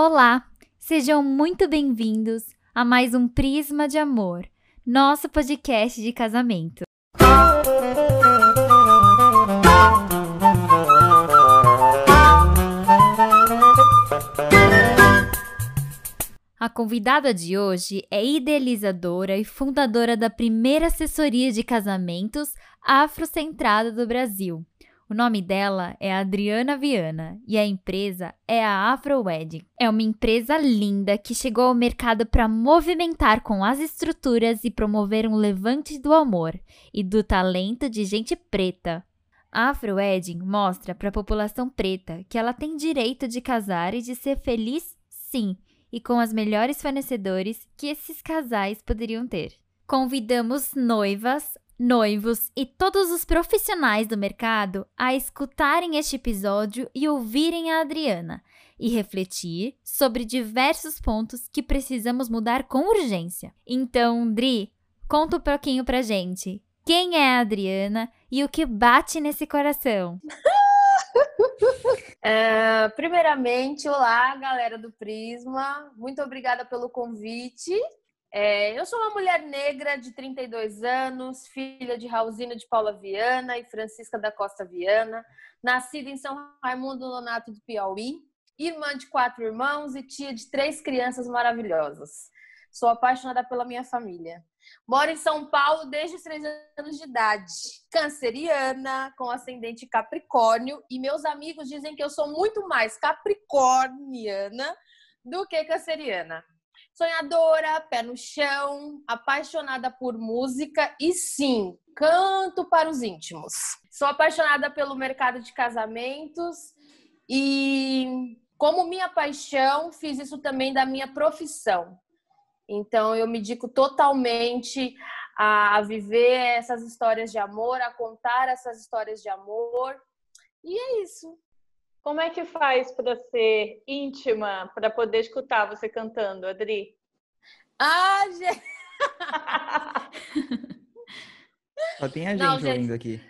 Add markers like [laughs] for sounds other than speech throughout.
Olá, sejam muito bem-vindos a mais um Prisma de Amor, nosso podcast de casamento. A convidada de hoje é idealizadora e fundadora da primeira assessoria de casamentos afrocentrada do Brasil. O nome dela é Adriana Viana e a empresa é a Afro Wedding. É uma empresa linda que chegou ao mercado para movimentar com as estruturas e promover um levante do amor e do talento de gente preta. A Afro Wedding mostra para a população preta que ela tem direito de casar e de ser feliz, sim, e com as melhores fornecedores que esses casais poderiam ter. Convidamos noivas, noivos e todos os profissionais do mercado a escutarem este episódio e ouvirem a Adriana e refletir sobre diversos pontos que precisamos mudar com urgência. Então, Dri, conta um pouquinho pra gente. Quem é a Adriana e o que bate nesse coração? [laughs] É, primeiramente, olá, galera do Prisma. Muito obrigada pelo convite. É, eu sou uma mulher negra de 32 anos, filha de Raulzina de Paula Viana e Francisca da Costa Viana, nascida em São Raimundo Nonato do Piauí, irmã de quatro irmãos e tia de três crianças maravilhosas. Sou apaixonada pela minha família. Moro em São Paulo desde os três anos de idade. Canceriana, com ascendente Capricórnio. E meus amigos dizem que eu sou muito mais capricorniana do que canceriana. Sonhadora, pé no chão, apaixonada por música e sim, canto para os íntimos. Sou apaixonada pelo mercado de casamentos e, como minha paixão, fiz isso também da minha profissão. Então, eu me dedico totalmente a viver essas histórias de amor, a contar essas histórias de amor. E é isso. Como é que faz para ser íntima, para poder escutar você cantando, Adri? Ah, gente! Só tem a gente, não, gente ouvindo aqui.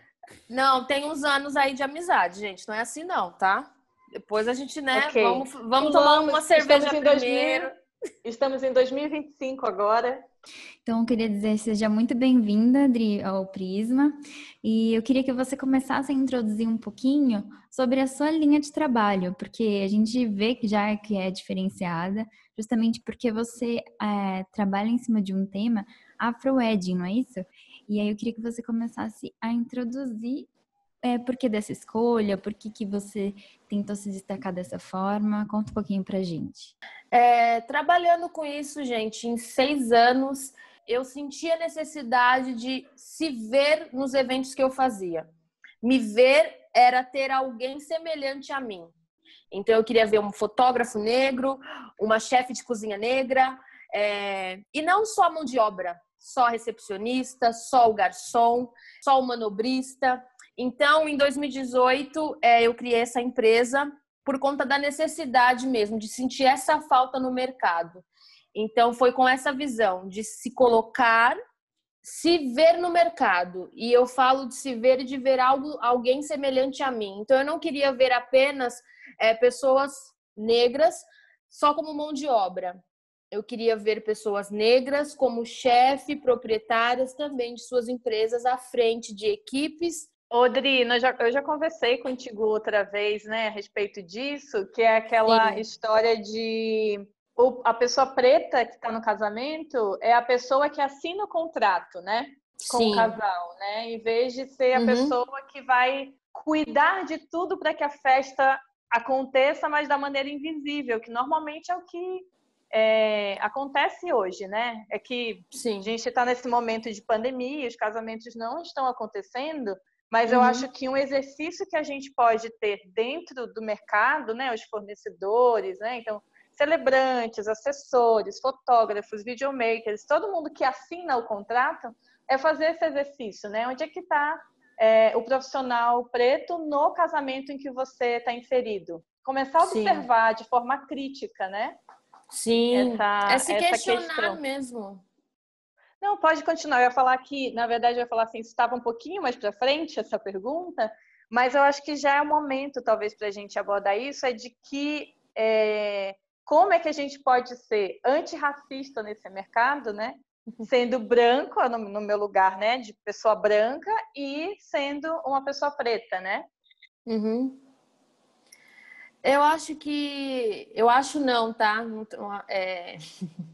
Não, tem uns anos aí de amizade, gente. Não é assim, não, tá? Depois a gente, né? Okay. Vamos, vamos tomar uma cerveja primeiro. 2000... Estamos em 2025 agora. Então, eu queria dizer, seja muito bem-vinda, Adri, ao Prisma. E eu queria que você começasse a introduzir um pouquinho sobre a sua linha de trabalho, porque a gente vê que já que é diferenciada, justamente porque você é, trabalha em cima de um tema afro-wedding, não é isso? E aí eu queria que você começasse a introduzir é, por que dessa escolha? Por que, que você tentou se destacar dessa forma? Conta um pouquinho pra gente. É, trabalhando com isso, gente, em seis anos, eu senti a necessidade de se ver nos eventos que eu fazia. Me ver era ter alguém semelhante a mim. Então, eu queria ver um fotógrafo negro, uma chefe de cozinha negra, é... e não só a mão de obra, só a recepcionista, só o garçom, só o manobrista. Então, em 2018, é, eu criei essa empresa por conta da necessidade mesmo de sentir essa falta no mercado. Então, foi com essa visão de se colocar, se ver no mercado. E eu falo de se ver e de ver algo, alguém semelhante a mim. Então, eu não queria ver apenas é, pessoas negras só como mão de obra. Eu queria ver pessoas negras como chefe, proprietárias também de suas empresas à frente de equipes Odri, já, eu já conversei contigo outra vez, né, a respeito disso, que é aquela Sim. história de a pessoa preta que está no casamento é a pessoa que assina o contrato, né, com Sim. o casal, né, em vez de ser a uhum. pessoa que vai cuidar de tudo para que a festa aconteça, mas da maneira invisível, que normalmente é o que é, acontece hoje, né? É que Sim. a gente está nesse momento de pandemia, os casamentos não estão acontecendo, mas uhum. eu acho que um exercício que a gente pode ter dentro do mercado, né, os fornecedores, né, então celebrantes, assessores, fotógrafos, videomakers, todo mundo que assina o contrato, é fazer esse exercício, né? Onde é que está é, o profissional preto no casamento em que você está inserido? Começar a observar Sim. de forma crítica, né? Sim, essa, é se questionar questão. mesmo. Não, pode continuar. Eu ia falar que, na verdade, eu ia falar assim, estava um pouquinho mais para frente essa pergunta, mas eu acho que já é o momento, talvez, para a gente abordar isso, é de que é, como é que a gente pode ser antirracista nesse mercado, né? Sendo branco, no, no meu lugar, né, de pessoa branca, e sendo uma pessoa preta, né? Uhum. Eu acho que. Eu acho não, tá? É... [laughs]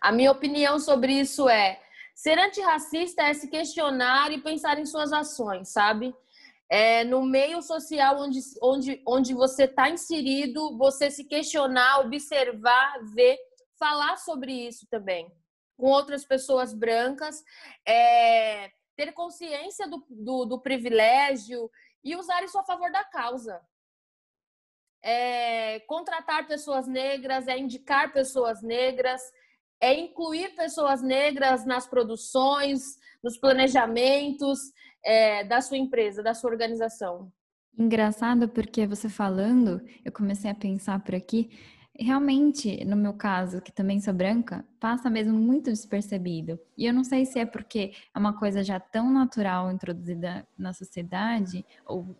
A minha opinião sobre isso é: ser antirracista é se questionar e pensar em suas ações, sabe? É, no meio social onde, onde, onde você está inserido, você se questionar, observar, ver, falar sobre isso também com outras pessoas brancas, é, ter consciência do, do, do, privilégio e usar isso a favor da causa. É, contratar pessoas negras, é indicar pessoas negras, é incluir pessoas negras nas produções, nos planejamentos é, da sua empresa, da sua organização. Engraçado porque você falando, eu comecei a pensar por aqui, realmente, no meu caso, que também sou branca, passa mesmo muito despercebido. E eu não sei se é porque é uma coisa já tão natural introduzida na sociedade, ou,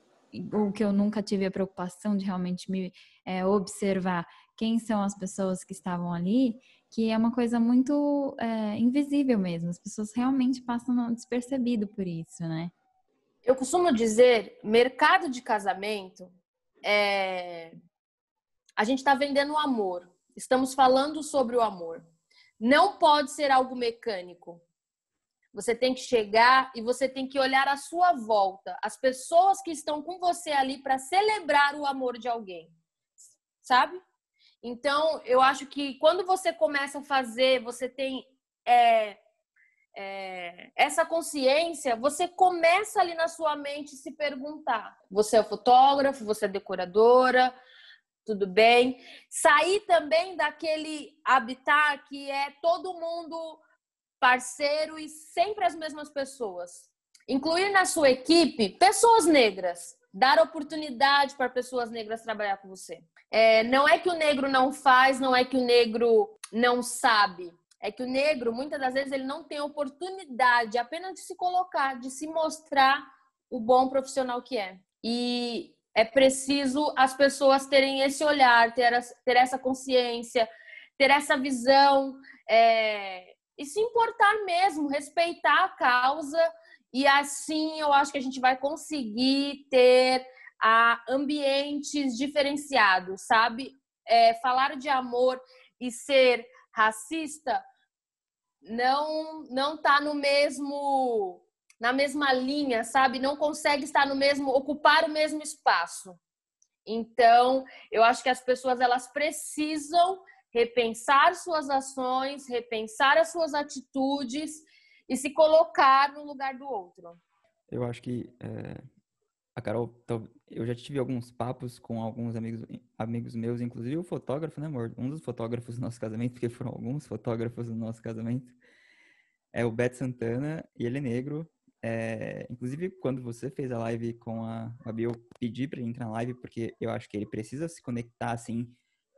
ou que eu nunca tive a preocupação de realmente me é, observar quem são as pessoas que estavam ali, que é uma coisa muito é, invisível mesmo. As pessoas realmente passam despercebido por isso, né? Eu costumo dizer, mercado de casamento é... A gente está vendendo o amor. Estamos falando sobre o amor. Não pode ser algo mecânico. Você tem que chegar e você tem que olhar à sua volta, as pessoas que estão com você ali para celebrar o amor de alguém. Sabe? Então, eu acho que quando você começa a fazer, você tem é, é, essa consciência, você começa ali na sua mente se perguntar: você é fotógrafo, você é decoradora, tudo bem? Sair também daquele habitat que é todo mundo parceiro e sempre as mesmas pessoas. Incluir na sua equipe pessoas negras, dar oportunidade para pessoas negras trabalhar com você. É, não é que o negro não faz, não é que o negro não sabe. É que o negro, muitas das vezes, ele não tem oportunidade apenas de se colocar, de se mostrar o bom profissional que é. E é preciso as pessoas terem esse olhar, ter, ter essa consciência, ter essa visão é, e se importar mesmo, respeitar a causa. E assim eu acho que a gente vai conseguir ter a ambientes diferenciados, sabe? É, falar de amor e ser racista não não tá no mesmo na mesma linha, sabe? Não consegue estar no mesmo ocupar o mesmo espaço. Então, eu acho que as pessoas elas precisam repensar suas ações, repensar as suas atitudes e se colocar no lugar do outro. Eu acho que é, a Carol, eu já tive alguns papos com alguns amigos, amigos meus, inclusive o fotógrafo, né, amor? Um dos fotógrafos do nosso casamento, porque foram alguns fotógrafos do nosso casamento, é o Beto Santana, e ele é negro. É, inclusive, quando você fez a live com a Gabi, eu pedi para ele entrar na live, porque eu acho que ele precisa se conectar, assim,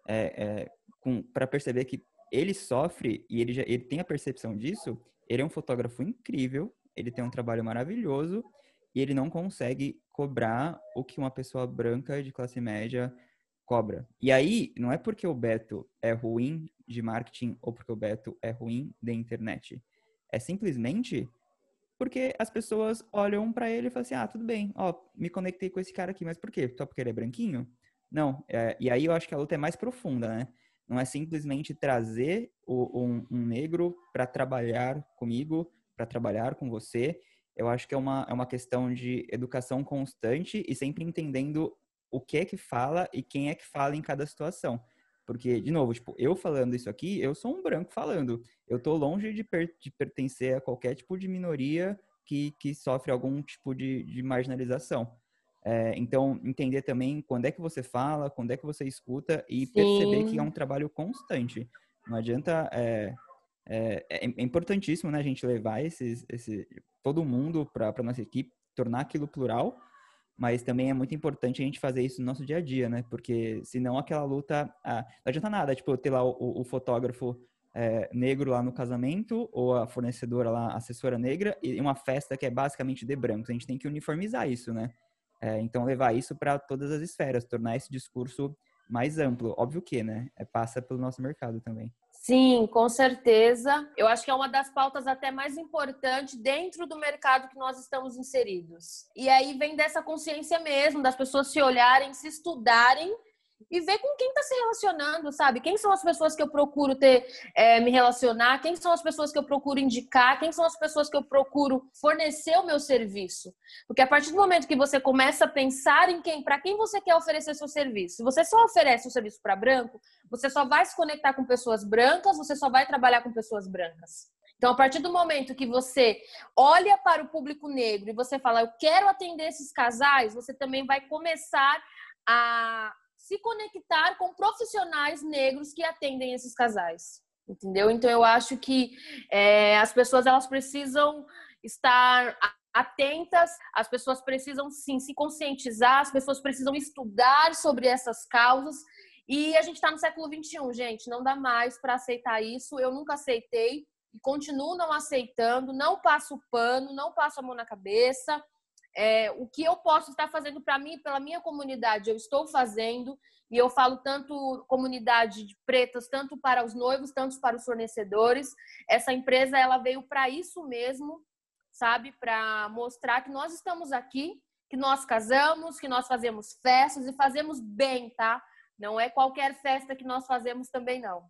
é, é, para perceber que ele sofre e ele, já, ele tem a percepção disso. Ele é um fotógrafo incrível, ele tem um trabalho maravilhoso, e ele não consegue cobrar o que uma pessoa branca de classe média cobra. E aí, não é porque o Beto é ruim de marketing ou porque o Beto é ruim de internet. É simplesmente porque as pessoas olham para ele e falam assim: ah, tudo bem, ó, me conectei com esse cara aqui, mas por quê? Só porque ele é branquinho? Não. É, e aí eu acho que a luta é mais profunda, né? Não é simplesmente trazer o, um, um negro para trabalhar comigo, para trabalhar com você eu acho que é uma, é uma questão de educação constante e sempre entendendo o que é que fala e quem é que fala em cada situação. Porque, de novo, tipo, eu falando isso aqui, eu sou um branco falando. Eu tô longe de, per de pertencer a qualquer tipo de minoria que, que sofre algum tipo de, de marginalização. É, então, entender também quando é que você fala, quando é que você escuta e Sim. perceber que é um trabalho constante. Não adianta. É, é, é, importantíssimo né, a gente levar esses, esse, todo mundo para nossa equipe, tornar aquilo plural, mas também é muito importante a gente fazer isso no nosso dia a dia, né? Porque senão aquela luta. Ah, não adianta nada, tipo, ter lá o, o fotógrafo é, negro lá no casamento, ou a fornecedora lá, a assessora negra, e uma festa que é basicamente de brancos. A gente tem que uniformizar isso, né? É, então, levar isso para todas as esferas, tornar esse discurso mais amplo. Óbvio que, né? É, passa pelo nosso mercado também. Sim, com certeza. Eu acho que é uma das pautas até mais importantes dentro do mercado que nós estamos inseridos. E aí vem dessa consciência mesmo, das pessoas se olharem, se estudarem e ver com quem está se relacionando, sabe? Quem são as pessoas que eu procuro ter, é, me relacionar? Quem são as pessoas que eu procuro indicar? Quem são as pessoas que eu procuro fornecer o meu serviço? Porque a partir do momento que você começa a pensar em quem, para quem você quer oferecer seu serviço, se você só oferece o serviço para branco, você só vai se conectar com pessoas brancas, você só vai trabalhar com pessoas brancas. Então, a partir do momento que você olha para o público negro e você fala, eu quero atender esses casais, você também vai começar a se conectar com profissionais negros que atendem esses casais, entendeu? Então eu acho que é, as pessoas elas precisam estar atentas, as pessoas precisam sim se conscientizar, as pessoas precisam estudar sobre essas causas. E a gente está no século XXI, gente, não dá mais para aceitar isso. Eu nunca aceitei e continuo não aceitando, não passo pano, não passo a mão na cabeça. É, o que eu posso estar fazendo para mim, pela minha comunidade, eu estou fazendo. E eu falo tanto comunidade de pretas, tanto para os noivos, tanto para os fornecedores. Essa empresa ela veio para isso mesmo, sabe? Para mostrar que nós estamos aqui, que nós casamos, que nós fazemos festas e fazemos bem, tá? Não é qualquer festa que nós fazemos também, não.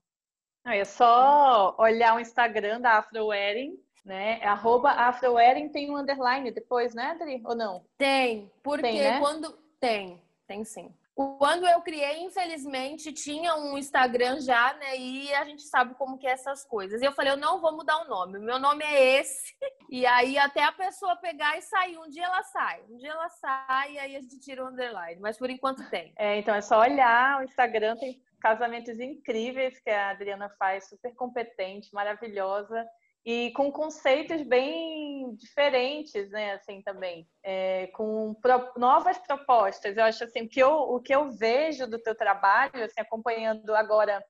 É só olhar o Instagram da Afro Wedding né? É arroba AfroWedding tem um underline depois, né, Adri? Ou não? Tem, porque tem, né? quando. Tem, tem sim. Quando eu criei, infelizmente, tinha um Instagram já, né? E a gente sabe como que é essas coisas. E eu falei, eu não vou mudar o nome. O meu nome é esse. [laughs] E aí até a pessoa pegar e sair. Um dia ela sai. Um dia ela sai e aí a gente tira o underline. Mas por enquanto tem. É, então é só olhar. O Instagram tem casamentos incríveis que a Adriana faz, super competente, maravilhosa e com conceitos bem diferentes, né, assim também, é, com pro, novas propostas. Eu acho assim que eu, o que eu vejo do teu trabalho, assim, acompanhando agora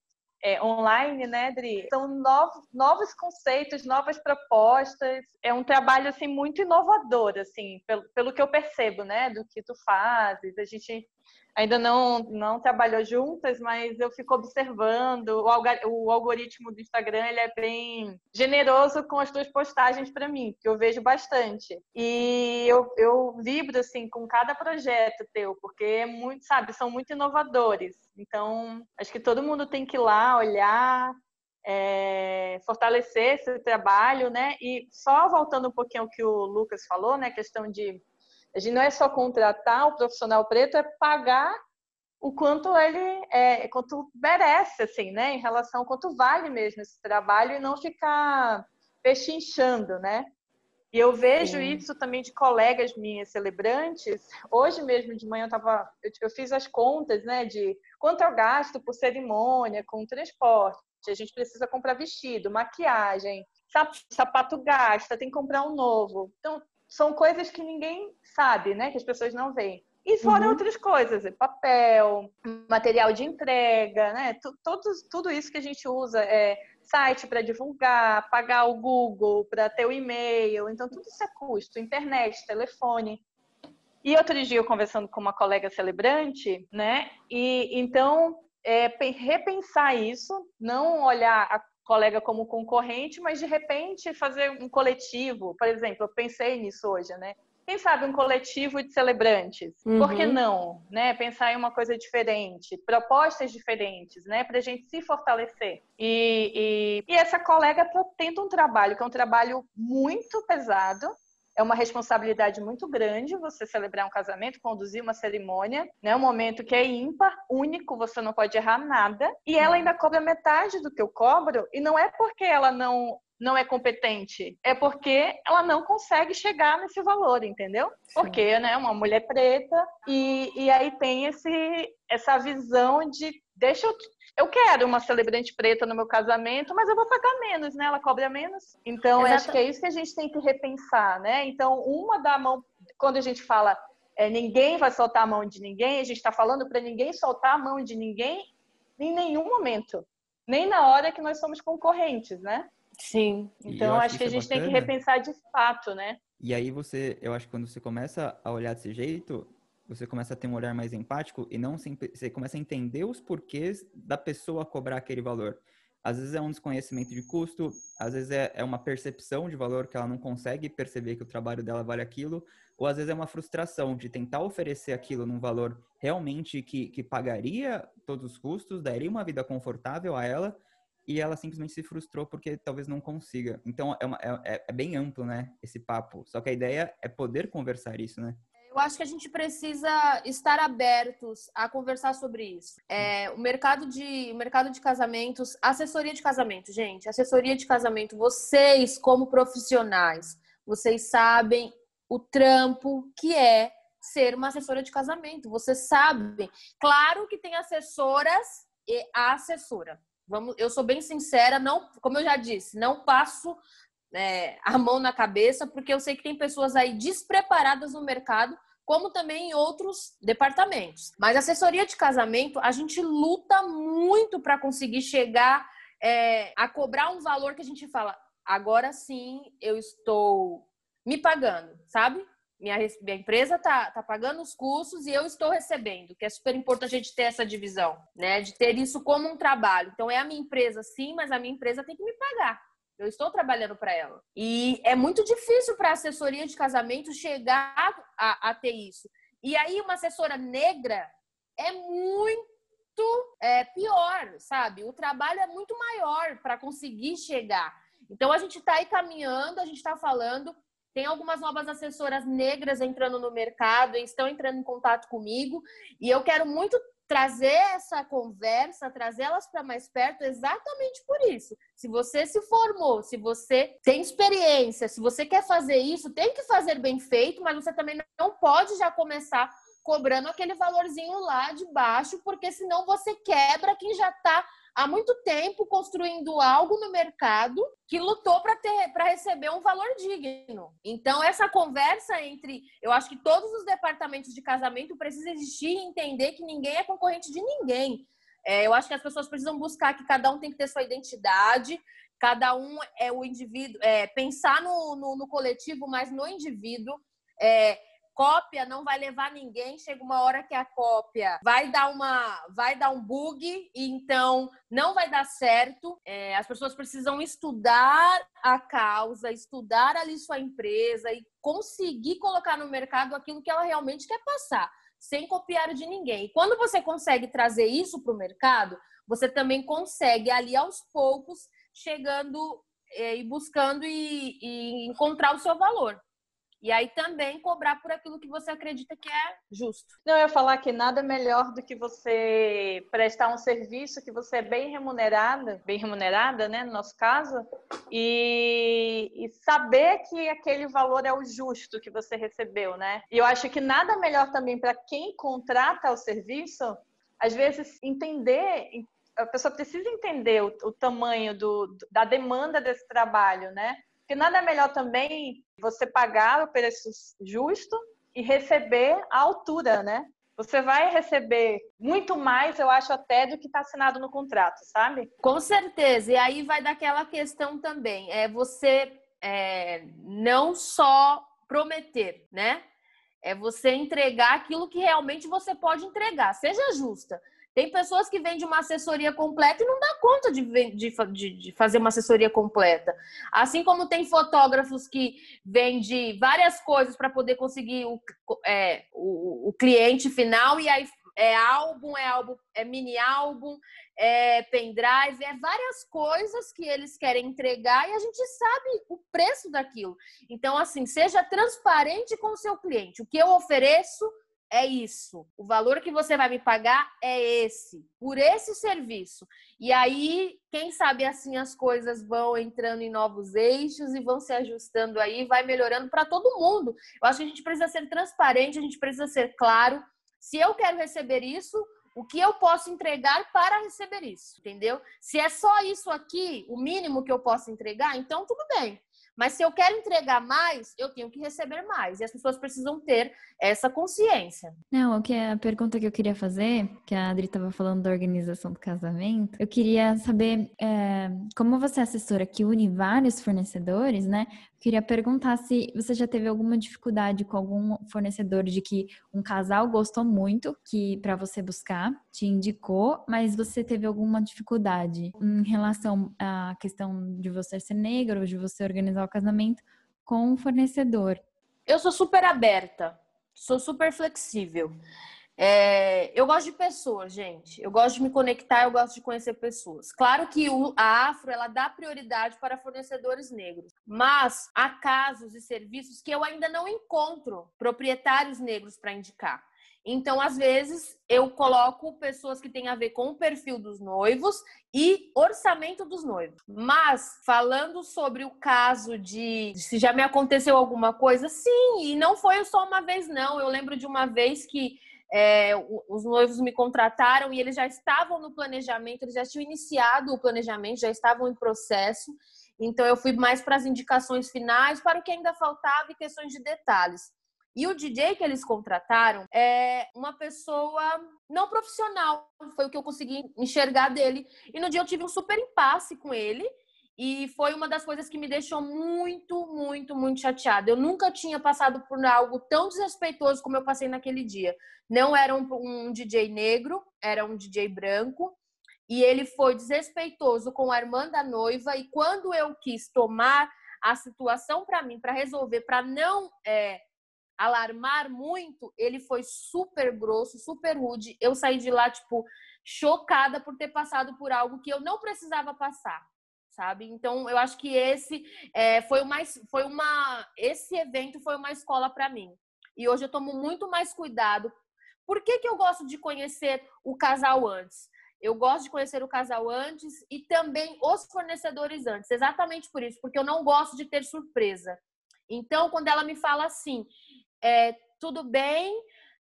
é, online, né, Dri, são novos, novos conceitos, novas propostas. É um trabalho assim muito inovador, assim, pelo, pelo que eu percebo, né, do que tu fazes. A gente ainda não, não trabalhou juntas, mas eu fico observando. O, algoritmo do Instagram ele é bem generoso com as tuas postagens para mim, que eu vejo bastante. E eu, eu vibro assim com cada projeto teu, porque é muito, sabe, são muito inovadores. Então, acho que todo mundo tem que ir lá olhar, é, fortalecer esse trabalho, né? E só voltando um pouquinho ao que o Lucas falou, né? Questão de a gente não é só contratar o profissional preto, é pagar o quanto ele é, quanto merece, assim, né? Em relação ao quanto vale mesmo esse trabalho e não ficar pechinchando, né? E eu vejo Sim. isso também de colegas minhas celebrantes. Hoje mesmo de manhã eu tava, eu, eu fiz as contas, né, de quanto eu gasto por cerimônia, com transporte. A gente precisa comprar vestido, maquiagem, sapato gasta, tem que comprar um novo. Então, são coisas que ninguém sabe, né? Que as pessoas não veem. E fora uhum. outras coisas, papel, material de entrega, né? Tudo, tudo isso que a gente usa, é site para divulgar, pagar o Google para ter o e-mail. Então, tudo isso é custo. Internet, telefone. E outro dia eu conversando com uma colega celebrante, né? E então é, repensar isso, não olhar a colega como concorrente, mas de repente fazer um coletivo, por exemplo, eu pensei nisso hoje, né? Quem sabe um coletivo de celebrantes? Uhum. Por que uhum. não? Né? Pensar em uma coisa diferente, propostas diferentes, né? Para a gente se fortalecer. E, e, e essa colega tenta um trabalho que é um trabalho muito pesado, é uma responsabilidade muito grande você celebrar um casamento, conduzir uma cerimônia, né? Um momento que é ímpar, único, você não pode errar nada. E ela ainda cobra metade do que eu cobro, e não é porque ela não não é competente, é porque ela não consegue chegar nesse valor, entendeu? Porque, né, uma mulher preta e, e aí tem esse essa visão de deixa eu eu quero uma celebrante preta no meu casamento, mas eu vou pagar menos, né? Ela cobra menos. Então, acho que é isso que a gente tem que repensar, né? Então, uma da mão, quando a gente fala é, ninguém vai soltar a mão de ninguém, a gente está falando para ninguém soltar a mão de ninguém em nenhum momento. Nem na hora que nós somos concorrentes, né? Sim. Então, acho, acho que, a gente é tem que repensar de fato, né? E aí você, eu acho que quando você começa a olhar desse jeito, você começa a ter um olhar mais empático e não sempre, você começa a entender os porquês da pessoa cobrar aquele valor. Às vezes é um desconhecimento de custo, às vezes é, é uma percepção de valor que ela não consegue perceber que o trabalho dela vale aquilo, ou às vezes é uma frustração de tentar oferecer aquilo num valor realmente que, que pagaria todos os custos, daria uma vida confortável a ela, e ela simplesmente se frustrou porque talvez não consiga. Então é, uma, é, é, é bem amplo, né, esse papo. Só que a ideia é poder conversar isso, né? Eu acho que a gente precisa estar abertos a conversar sobre isso. É, o mercado de o mercado de casamentos, assessoria de casamento, gente, assessoria de casamento. Vocês como profissionais, vocês sabem o trampo que é ser uma assessora de casamento. Vocês sabem. Claro que tem assessoras e a assessora. Vamos, eu sou bem sincera, não, como eu já disse, não passo é, a mão na cabeça, porque eu sei que tem pessoas aí despreparadas no mercado, como também em outros departamentos. Mas assessoria de casamento, a gente luta muito para conseguir chegar é, a cobrar um valor que a gente fala, agora sim eu estou me pagando, sabe? Minha, minha empresa tá, tá pagando os custos e eu estou recebendo, que é super importante a gente ter essa divisão, né? De ter isso como um trabalho. Então é a minha empresa, sim, mas a minha empresa tem que me pagar. Eu estou trabalhando para ela. E é muito difícil para a assessoria de casamento chegar a, a, ter isso. E aí, uma assessora negra é muito é, pior, sabe? O trabalho é muito maior para conseguir chegar. Então, a gente está aí caminhando, a gente está falando. Tem algumas novas assessoras negras entrando no mercado estão entrando em contato comigo. E eu quero muito trazer essa conversa, trazê-las para mais perto, exatamente por isso. Se você se formou, se você tem experiência, se você quer fazer isso, tem que fazer bem feito, mas você também não pode já começar cobrando aquele valorzinho lá de baixo, porque senão você quebra quem já está há muito tempo construindo algo no mercado que lutou para receber um valor digno. Então, essa conversa entre. Eu acho que todos os departamentos de casamento precisam existir e entender que ninguém é concorrente de ninguém. É, eu acho que as pessoas precisam buscar que cada um tem que ter sua identidade, cada um é o indivíduo, é, pensar no, no, no coletivo, mas no indivíduo. É, cópia não vai levar ninguém. Chega uma hora que a cópia vai dar uma, vai dar um bug então não vai dar certo. É, as pessoas precisam estudar a causa, estudar ali sua empresa e conseguir colocar no mercado aquilo que ela realmente quer passar, sem copiar de ninguém. E quando você consegue trazer isso para o mercado, você também consegue ali aos poucos chegando é, e buscando e, e encontrar o seu valor. E aí também cobrar por aquilo que você acredita que é justo. Não, eu ia falar que nada melhor do que você prestar um serviço que você é bem remunerada, bem remunerada, né, no nosso caso, e, e saber que aquele valor é o justo que você recebeu, né? E eu acho que nada melhor também para quem contrata o serviço, às vezes entender a pessoa precisa entender o, o tamanho do, da demanda desse trabalho, né? Porque nada melhor também você pagar o preço justo e receber a altura, né? Você vai receber muito mais, eu acho, até do que está assinado no contrato, sabe? Com certeza. E aí vai daquela questão também. É você é, não só prometer, né? É você entregar aquilo que realmente você pode entregar. Seja justa. Tem pessoas que vendem uma assessoria completa e não dá conta de, de, de, fazer uma assessoria completa. Assim como tem fotógrafos que vendem várias coisas para poder conseguir o, é, o, o cliente final e aí é álbum, é álbum, é mini álbum, é pendrive, é várias coisas que eles querem entregar e a gente sabe o preço daquilo. Então, assim, seja transparente com o seu cliente. O que eu ofereço é isso. O valor que você vai me pagar é esse, por esse serviço. E aí, quem sabe assim as coisas vão entrando em novos eixos e vão se ajustando aí, vai melhorando para todo mundo. Eu acho que a gente precisa ser transparente, a gente precisa ser claro. Se eu quero receber isso, o que eu posso entregar para receber isso, entendeu? Se é só isso aqui, o mínimo que eu posso entregar, então tudo bem. Mas se eu quero entregar mais, eu tenho que receber mais. E as pessoas precisam ter essa consciência. Não, o que é a pergunta que eu queria fazer, que a Adri estava falando da organização do casamento, eu queria saber é, como você é assessora que une vários fornecedores, né? Queria perguntar se você já teve alguma dificuldade com algum fornecedor de que um casal gostou muito que para você buscar, te indicou, mas você teve alguma dificuldade em relação à questão de você ser negro, de você organizar o casamento com um fornecedor. Eu sou super aberta, sou super flexível. É, eu gosto de pessoas, gente. Eu gosto de me conectar, eu gosto de conhecer pessoas. Claro que o, a Afro ela dá prioridade para fornecedores negros, mas há casos e serviços que eu ainda não encontro proprietários negros para indicar. Então, às vezes, eu coloco pessoas que têm a ver com o perfil dos noivos e orçamento dos noivos. Mas, falando sobre o caso de se já me aconteceu alguma coisa, sim, e não foi só uma vez, não. Eu lembro de uma vez que é, os noivos me contrataram e eles já estavam no planejamento, eles já tinham iniciado o planejamento, já estavam em processo. Então, eu fui mais para as indicações finais, para o que ainda faltava e questões de detalhes. E o DJ que eles contrataram é uma pessoa não profissional, foi o que eu consegui enxergar dele. E no dia eu tive um super impasse com ele. E foi uma das coisas que me deixou muito, muito, muito chateada. Eu nunca tinha passado por algo tão desrespeitoso como eu passei naquele dia. Não era um, um DJ negro, era um DJ branco. E ele foi desrespeitoso com a irmã da noiva. E quando eu quis tomar a situação para mim, para resolver, para não é, alarmar muito, ele foi super grosso, super rude. Eu saí de lá, tipo, chocada por ter passado por algo que eu não precisava passar sabe? Então eu acho que esse é, foi mais, foi uma, esse evento foi uma escola para mim. E hoje eu tomo muito mais cuidado. Por que, que eu gosto de conhecer o casal antes? Eu gosto de conhecer o casal antes e também os fornecedores antes. Exatamente por isso, porque eu não gosto de ter surpresa. Então, quando ela me fala assim, é, tudo bem,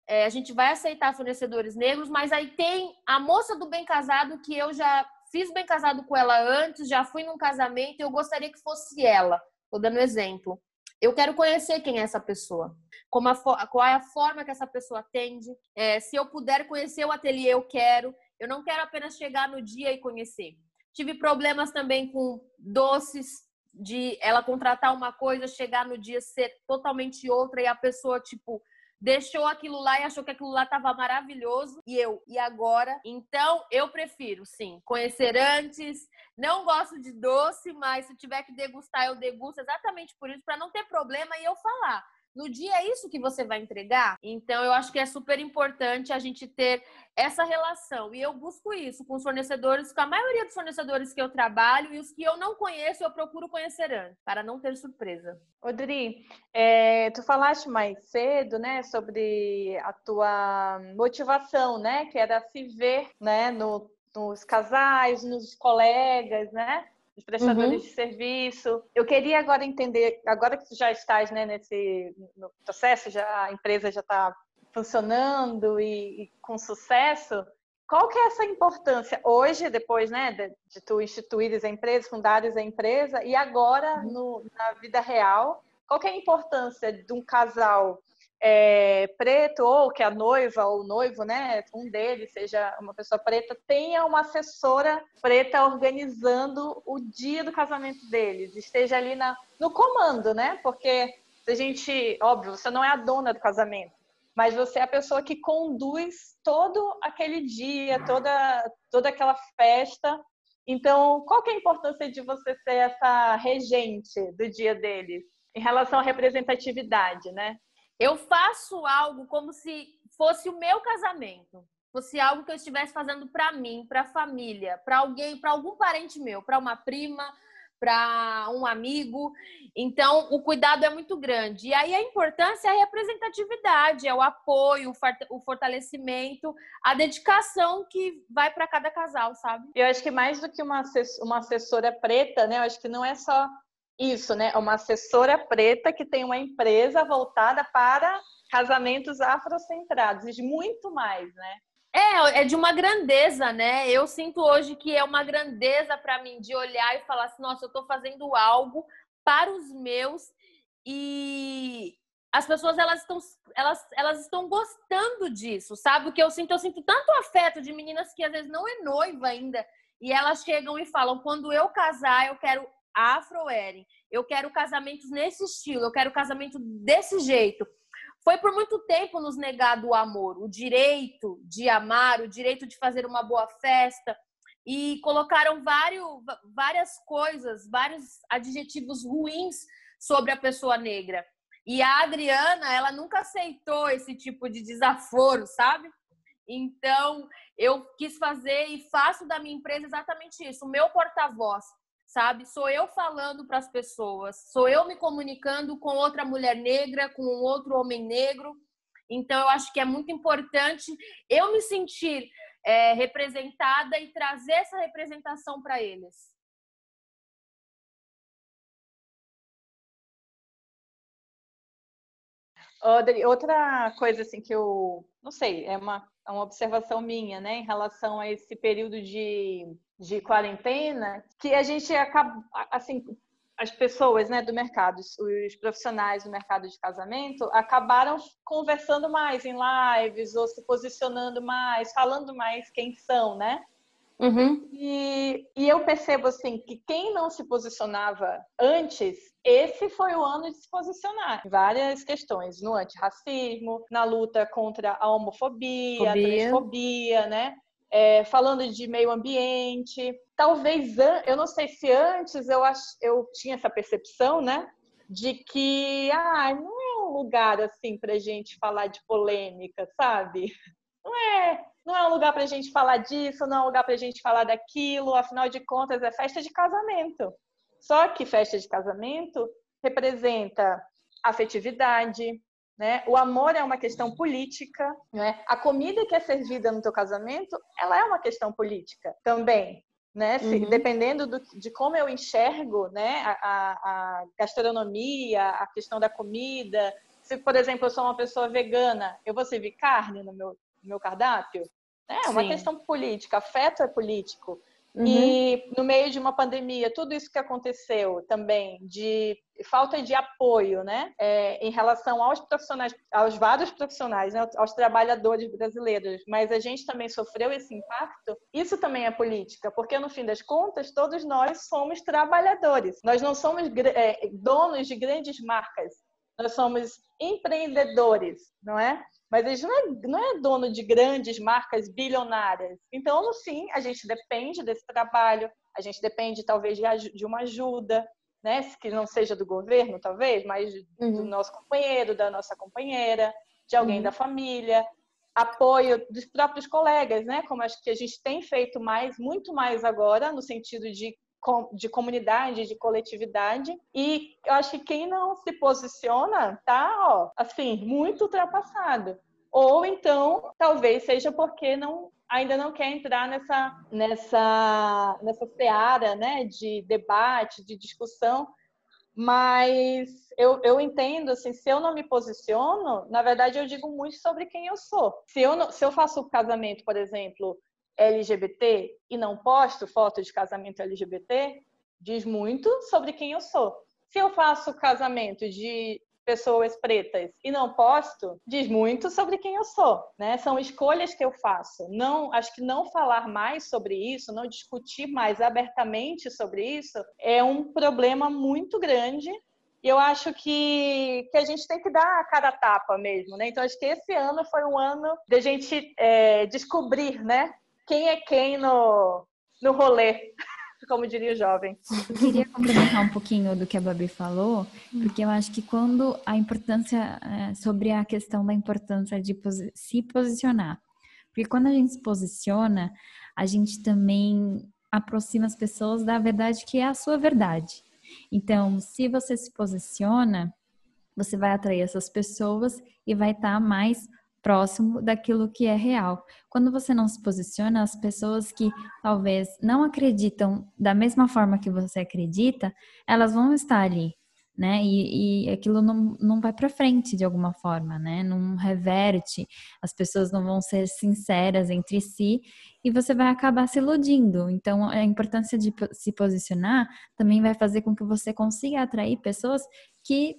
é, a gente vai aceitar fornecedores negros, mas aí tem a moça do bem casado que eu já fiz bem casado com ela antes, já fui num casamento e eu gostaria que fosse ela. Estou dando exemplo. Eu quero conhecer quem é essa pessoa, como a, qual é a forma que essa pessoa atende. É, se eu puder conhecer o ateliê, eu quero. Eu não quero apenas chegar no dia e conhecer. Tive problemas também com doces, de ela contratar uma coisa, chegar no dia ser totalmente outra e a pessoa, tipo, deixou aquilo lá e achou que aquilo lá estava maravilhoso e eu e agora? Então eu prefiro sim conhecer antes. Não gosto de doce mas se tiver que degustar eu degusto exatamente por isso para não ter problema e eu falar no dia é isso que você vai entregar? Então, eu acho que é super importante a gente ter essa relação. E eu busco isso com os fornecedores, com a maioria dos fornecedores que eu trabalho e os que eu não conheço, eu procuro conhecer antes, para não ter surpresa. Odri, é, tu falaste mais cedo, né, sobre a tua motivação, né, que era se ver, né, no, nos casais, nos colegas, né? Os prestadores uhum. de serviço. Eu queria agora entender, agora que tu já estás né, nesse processo, já a empresa já está funcionando e, e, com sucesso, qual que é essa importância hoje, depois né, de, de tu instituires a empresa, fundares a empresa, e agora uhum. no, na vida real, qual que é a importância de um casal é, preto, ou que a noiva ou o noivo, né, um deles seja uma pessoa preta, tenha uma assessora preta organizando o dia do casamento deles, esteja ali na, no comando, né? Porque a gente, óbvio, você não é a dona do casamento, mas você é a pessoa que conduz todo aquele dia, toda, toda aquela festa. Então, qual que é a importância de você ser essa regente do dia deles em relação à representatividade, né? Eu faço algo como se fosse o meu casamento, fosse algo que eu estivesse fazendo para mim, para a família, para alguém, para algum parente meu, para uma prima, para um amigo. Então, o cuidado é muito grande. E aí a importância é a representatividade, é o apoio, o fortalecimento, a dedicação que vai para cada casal, sabe? Eu acho que mais do que uma assessora preta, né? Eu acho que não é só isso, né? É uma assessora preta que tem uma empresa voltada para casamentos afrocentrados, e muito mais, né? É, é de uma grandeza, né? Eu sinto hoje que é uma grandeza para mim de olhar e falar assim, nossa, eu estou fazendo algo para os meus e as pessoas elas estão elas, elas estão gostando disso, sabe? O que eu sinto, eu sinto tanto afeto de meninas que às vezes não é noiva ainda e elas chegam e falam: "Quando eu casar, eu quero Afro Wedding. Eu quero casamentos nesse estilo, eu quero casamento desse jeito. Foi por muito tempo nos negado o amor, o direito de amar, o direito de fazer uma boa festa. E colocaram vários, várias coisas, vários adjetivos ruins sobre a pessoa negra. E a Adriana, ela nunca aceitou esse tipo de desaforo, sabe? Então, eu quis fazer e faço da minha empresa exatamente isso, o meu porta-voz, sabe? Sou eu falando para as pessoas, sou eu me comunicando com outra mulher negra, com outro homem negro. Então, eu acho que é muito importante eu me sentir é, representada e trazer essa representação para eles. Outra coisa assim que eu não sei, é uma, uma observação minha, né, em relação a esse período de, de quarentena, que a gente acaba, assim, as pessoas né, do mercado, os profissionais do mercado de casamento, acabaram conversando mais em lives ou se posicionando mais, falando mais quem são, né? Uhum. E, e eu percebo assim que quem não se posicionava antes, esse foi o ano de se posicionar várias questões, no antirracismo, na luta contra a homofobia, Fobia. a transfobia, né? É, falando de meio ambiente. Talvez, eu não sei se antes eu, ach, eu tinha essa percepção, né? De que ah, não é um lugar assim para gente falar de polêmica, sabe? Não é não é um lugar para a gente falar disso, não é um lugar para a gente falar daquilo, afinal de contas é festa de casamento. Só que festa de casamento representa afetividade, né? O amor é uma questão política, né? A comida que é servida no teu casamento, ela é uma questão política também, né? Se, uhum. Dependendo do, de como eu enxergo, né? A, a, a, gastronomia, a questão da comida. Se, por exemplo, eu sou uma pessoa vegana, eu vou servir carne no meu meu cardápio? É uma Sim. questão política, afeto é político. Uhum. E no meio de uma pandemia, tudo isso que aconteceu também de falta de apoio, né, é, em relação aos profissionais, aos vários profissionais, né, aos trabalhadores brasileiros, mas a gente também sofreu esse impacto. Isso também é política, porque no fim das contas todos nós somos trabalhadores. Nós não somos é, donos de grandes marcas. Nós somos empreendedores, não é? Mas a gente não é, não é dono de grandes marcas bilionárias. Então, fim, a gente depende desse trabalho, a gente depende talvez de, de uma ajuda, né? Que não seja do governo, talvez, mas uhum. do nosso companheiro, da nossa companheira, de alguém uhum. da família, apoio dos próprios colegas, né? Como acho que a gente tem feito mais, muito mais agora, no sentido de de comunidade, de coletividade. E eu acho que quem não se posiciona tá, ó, assim, muito ultrapassado. Ou então, talvez seja porque não ainda não quer entrar nessa nessa nessa seara, né, de debate, de discussão. Mas eu, eu entendo, assim, se eu não me posiciono, na verdade eu digo muito sobre quem eu sou. Se eu, não, se eu faço casamento, por exemplo, LGBT e não posto foto de casamento LGBT, diz muito sobre quem eu sou. Se eu faço casamento de pessoas pretas e não posto, diz muito sobre quem eu sou, né? São escolhas que eu faço. Não, acho que não falar mais sobre isso, não discutir mais abertamente sobre isso é um problema muito grande. E eu acho que, que a gente tem que dar a cara a tapa mesmo, né? Então acho que esse ano foi um ano de a gente é, descobrir, né? Quem é quem no, no rolê, [laughs] como diria o jovem. Eu queria complementar um pouquinho do que a Babi falou, porque eu acho que quando a importância, é, sobre a questão da importância de se posicionar. Porque quando a gente se posiciona, a gente também aproxima as pessoas da verdade que é a sua verdade. Então, se você se posiciona, você vai atrair essas pessoas e vai estar mais próximo daquilo que é real. Quando você não se posiciona, as pessoas que talvez não acreditam da mesma forma que você acredita, elas vão estar ali, né? E, e aquilo não, não vai para frente de alguma forma, né? Não reverte, as pessoas não vão ser sinceras entre si e você vai acabar se iludindo. Então, a importância de se posicionar também vai fazer com que você consiga atrair pessoas que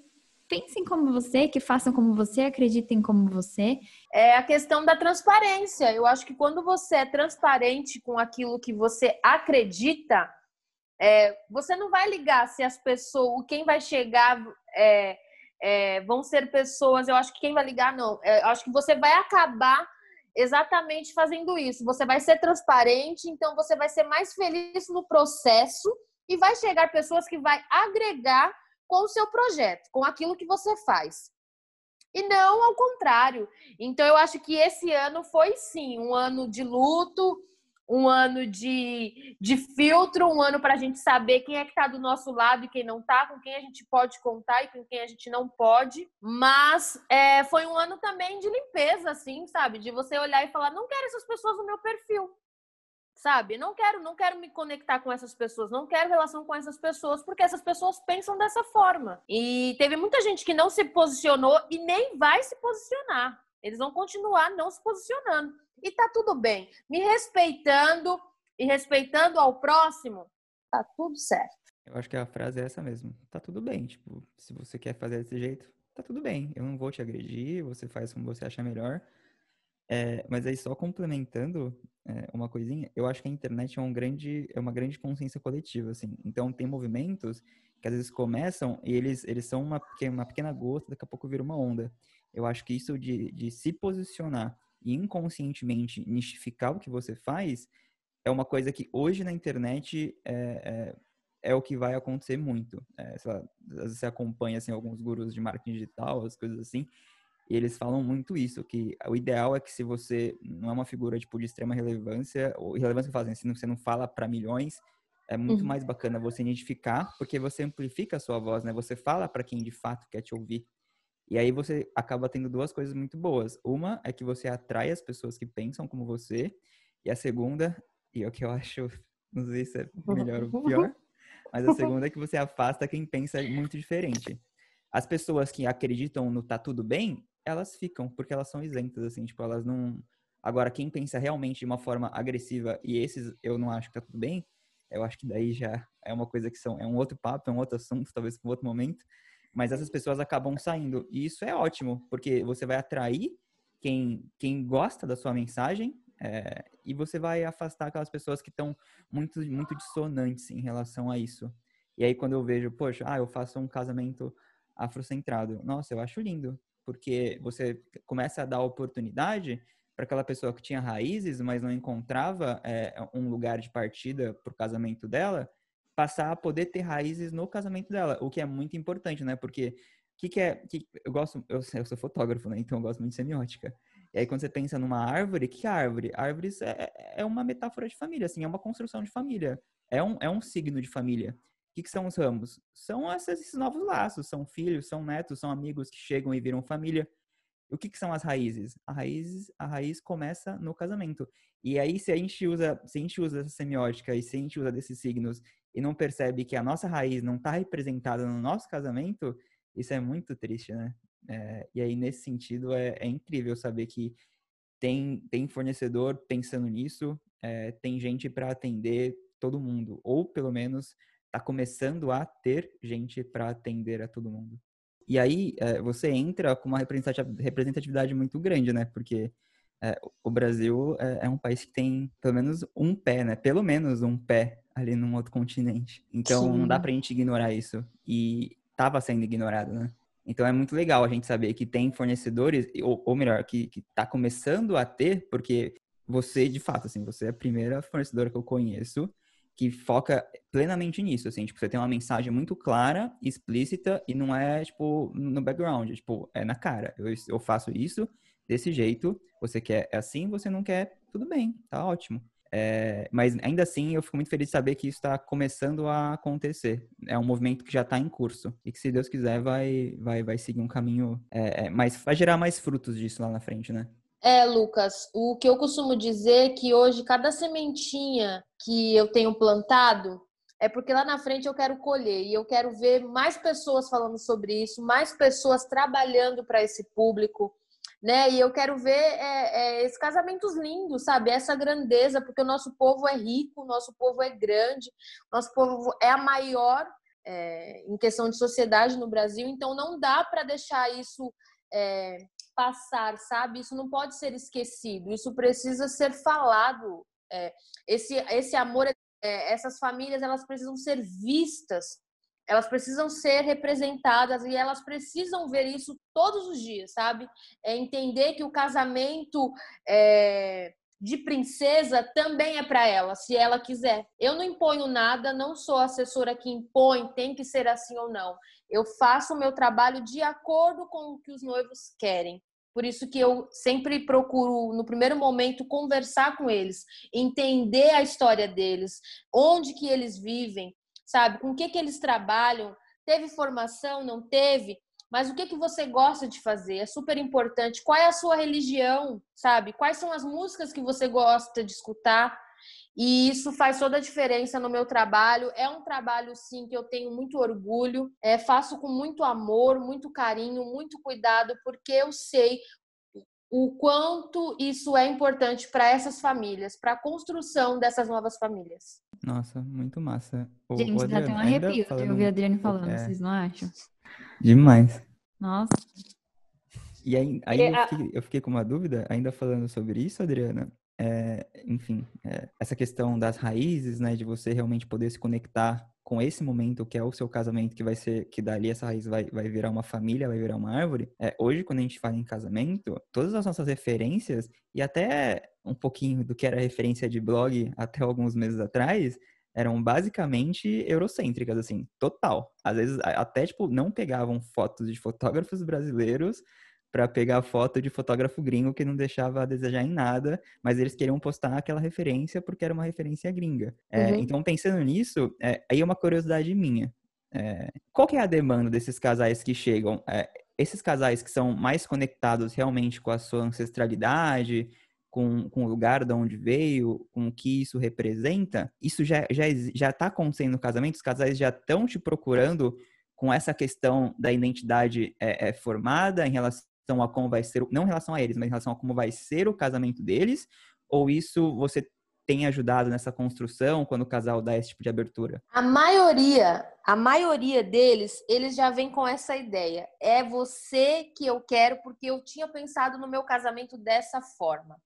pensem como você, que façam como você, acreditem como você. É a questão da transparência. Eu acho que quando você é transparente com aquilo que você acredita, É, você não vai ligar se as pessoas, quem vai chegar é, é, vão ser pessoas. Eu acho que quem vai ligar, não. É, eu acho que você vai acabar exatamente fazendo isso. Você vai ser transparente, então você vai ser mais feliz no processo e vai chegar pessoas que vai agregar com o seu projeto, com aquilo que você faz. E não ao contrário. Então eu acho que esse ano foi sim um ano de luto, um ano de, de filtro, um ano para a gente saber quem é que está do nosso lado e quem não está, com quem a gente pode contar e com quem a gente não pode. Mas é, foi um ano também de limpeza, assim, sabe? De você olhar e falar, não quero essas pessoas no meu perfil. Sabe? Não quero, não quero me conectar com essas pessoas, não quero relação com essas pessoas, porque essas pessoas pensam dessa forma. E teve muita gente que não se posicionou e nem vai se posicionar. Eles vão continuar não se posicionando. E tá tudo bem. Me respeitando e respeitando ao próximo, tá tudo certo. Eu acho que a frase é essa mesmo. Tá tudo bem. Tipo, se você quer fazer desse jeito, tá tudo bem. Eu não vou te agredir, você faz como você achar melhor. É, mas aí só complementando é, uma coisinha, eu acho que a internet é, um grande, é uma grande consciência coletiva, assim. Então tem movimentos que às vezes começam e eles, eles são uma, uma pequena gota, daqui a pouco vira uma onda. Eu acho que isso de, de se posicionar e inconscientemente nistificar o que você faz é uma coisa que hoje na internet é, é, é o que vai acontecer muito. É, lá, às vezes você acompanha assim, alguns gurus de marketing digital, as coisas assim, e eles falam muito isso, que o ideal é que se você não é uma figura tipo, de extrema relevância, ou relevância que fazem, se você não fala para milhões, é muito uhum. mais bacana você identificar, porque você amplifica a sua voz, né? Você fala para quem de fato quer te ouvir. E aí você acaba tendo duas coisas muito boas. Uma é que você atrai as pessoas que pensam como você, e a segunda, e é o que eu acho, [laughs] não sei se é melhor ou pior, mas a segunda é que você afasta quem pensa muito diferente. As pessoas que acreditam no tá tudo bem, elas ficam, porque elas são isentas, assim, tipo, elas não. Agora, quem pensa realmente de uma forma agressiva, e esses eu não acho que tá tudo bem, eu acho que daí já é uma coisa que são, é um outro papo, é um outro assunto, [laughs] talvez um outro momento, mas essas pessoas acabam saindo. E isso é ótimo, porque você vai atrair quem, quem gosta da sua mensagem é, e você vai afastar aquelas pessoas que estão muito, muito dissonantes em relação a isso. E aí, quando eu vejo, poxa, ah, eu faço um casamento afrocentrado. Nossa, eu acho lindo, porque você começa a dar oportunidade para aquela pessoa que tinha raízes, mas não encontrava é, um lugar de partida para o casamento dela, passar a poder ter raízes no casamento dela, o que é muito importante, né? Porque o que, que é. Que, eu gosto, eu, eu, sou fotógrafo, né? Então eu gosto muito de semiótica. E aí, quando você pensa numa árvore, que, é árvore? Árvores é, é uma metáfora de família, assim, é uma construção de família. É um, é um signo de família. O que, que são os ramos? São esses, novos laços, são filhos, são netos, são amigos que chegam e viram família. O que, que são as raízes? A raiz, a raiz começa no casamento. E aí, se a gente usa, se a gente usa essa semiótica e se a gente usa desses signos e não percebe que a nossa raiz não está representada no nosso casamento, isso é muito triste, né? É, e aí, nesse sentido, é, é, incrível saber que tem, tem fornecedor pensando nisso, é, tem gente para atender todo mundo, ou pelo menos está começando a ter gente para atender a todo mundo. E aí, é, você entra com uma representatividade muito grande, né? Porque é, o Brasil é, é, um país que tem pelo menos um pé, né? Pelo menos um pé ali num outro continente. Então Sim. não dá pra gente ignorar isso. E tava sendo ignorado, né? Então é muito legal a gente saber que tem fornecedores, ou, ou melhor, que, que tá começando a ter, porque você, de fato, assim, você é a primeira fornecedora que eu conheço que foca plenamente nisso, assim, tipo, você tem uma mensagem muito clara, explícita, e não é, tipo, no background, é, tipo, é na cara. Eu, eu faço isso desse jeito, você quer é assim, você não quer, tudo bem, tá ótimo. É, mas ainda assim, eu fico muito feliz de saber que isso está começando a acontecer. É um movimento que já está em curso e que, se Deus quiser, vai, vai, vai seguir um caminho é, é, mais, vai gerar mais frutos disso lá na frente, né? É, Lucas, o que eu costumo dizer é que hoje cada sementinha que eu tenho plantado é porque lá na frente eu quero colher e eu quero ver mais pessoas falando sobre isso, mais pessoas trabalhando para esse público né? E eu quero ver é, é, esses casamentos lindos, sabe? Essa grandeza, porque o nosso povo é rico, o nosso povo é grande, o nosso povo é a maior é, em questão de sociedade no Brasil, então não dá para deixar isso é, passar, sabe? Isso não pode ser esquecido, isso precisa ser falado. É, esse, esse amor é essas famílias elas precisam ser vistas, elas precisam ser representadas e elas precisam ver isso todos os dias, sabe? É entender que o casamento é, de princesa também é para ela, se ela quiser. Eu não imponho nada, não sou assessora que impõe, tem que ser assim ou não. Eu faço o meu trabalho de acordo com o que os noivos querem. Por isso que eu sempre procuro, no primeiro momento, conversar com eles, entender a história deles, onde que eles vivem, sabe? Com o que que eles trabalham? Teve formação, não teve? Mas o que que você gosta de fazer? É super importante. Qual é a sua religião, sabe? Quais são as músicas que você gosta de escutar? E isso faz toda a diferença no meu trabalho. É um trabalho, sim, que eu tenho muito orgulho. É, faço com muito amor, muito carinho, muito cuidado, porque eu sei o quanto isso é importante para essas famílias, para a construção dessas novas famílias. Nossa, muito massa. O, Gente, o Adriano, dá até um arrepio falando... de ouvir a Adriane falando, é... vocês não acham? Demais. Nossa. E aí, aí eu, fiquei, eu fiquei com uma dúvida, ainda falando sobre isso, Adriana é, enfim, é, essa questão das raízes, né, de você realmente poder se conectar com esse momento que é o seu casamento, que vai ser, que dali essa raiz vai, vai virar uma família, vai virar uma árvore. É, hoje, quando a gente fala em casamento, todas as nossas referências, e até um pouquinho do que era referência de blog até alguns meses atrás, eram basicamente eurocêntricas, assim, total. Às vezes, até, tipo, não pegavam fotos de fotógrafos brasileiros para pegar foto de fotógrafo gringo que não deixava a desejar em nada, mas eles queriam postar aquela referência porque era uma referência gringa. É, uhum. Então, pensando nisso, é, aí é uma curiosidade minha. É, qual que é a demanda desses casais que chegam? É, esses casais que são mais conectados realmente com a sua ancestralidade, com, com o lugar de onde veio, com o que isso representa, isso já já já está acontecendo no casamento. Os casais já estão te procurando com essa questão da identidade é, é, formada em relação relação a como vai ser, não em relação a eles, mas em relação a como vai ser o casamento deles? Ou isso você tem ajudado nessa construção quando o casal dá esse tipo de abertura? A maioria, a maioria deles, eles já vem com essa ideia. É você que eu quero porque eu tinha pensado no meu casamento dessa forma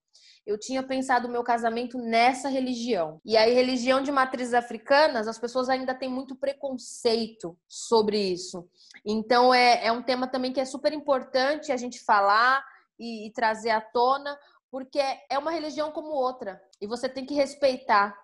eu tinha pensado o meu casamento nessa religião. E aí, religião de matrizes africanas, as pessoas ainda têm muito preconceito sobre isso. Então, é, é um tema também que é super importante a gente falar e, e trazer à tona, porque é uma religião como outra. E você tem que respeitar.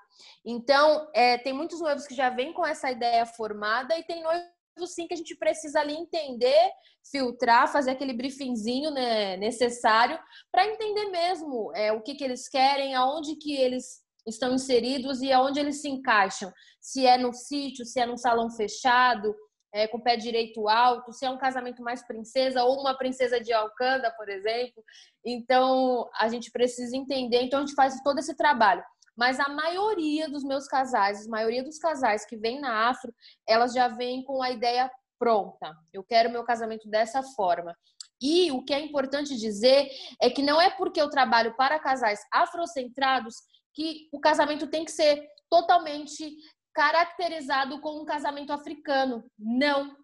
Então, é, tem muitos noivos que já vêm com essa ideia formada e tem noivos sim que a gente precisa ali entender, filtrar, fazer aquele briefingzinho né, necessário para entender mesmo é, o que, que eles querem, aonde que eles estão inseridos e aonde eles se encaixam. Se é no sítio, se é num salão fechado, é, com pé direito alto, se é um casamento mais princesa ou uma princesa de Alcântara, por exemplo. Então, a gente precisa entender. Então, a gente faz todo esse trabalho. Mas a maioria dos meus casais, a maioria dos casais que vêm na Afro, elas já vêm com a ideia pronta. Eu quero meu casamento dessa forma. E o que é importante dizer é que não é porque eu trabalho para casais afrocentrados que o casamento tem que ser totalmente caracterizado como um casamento africano. Não.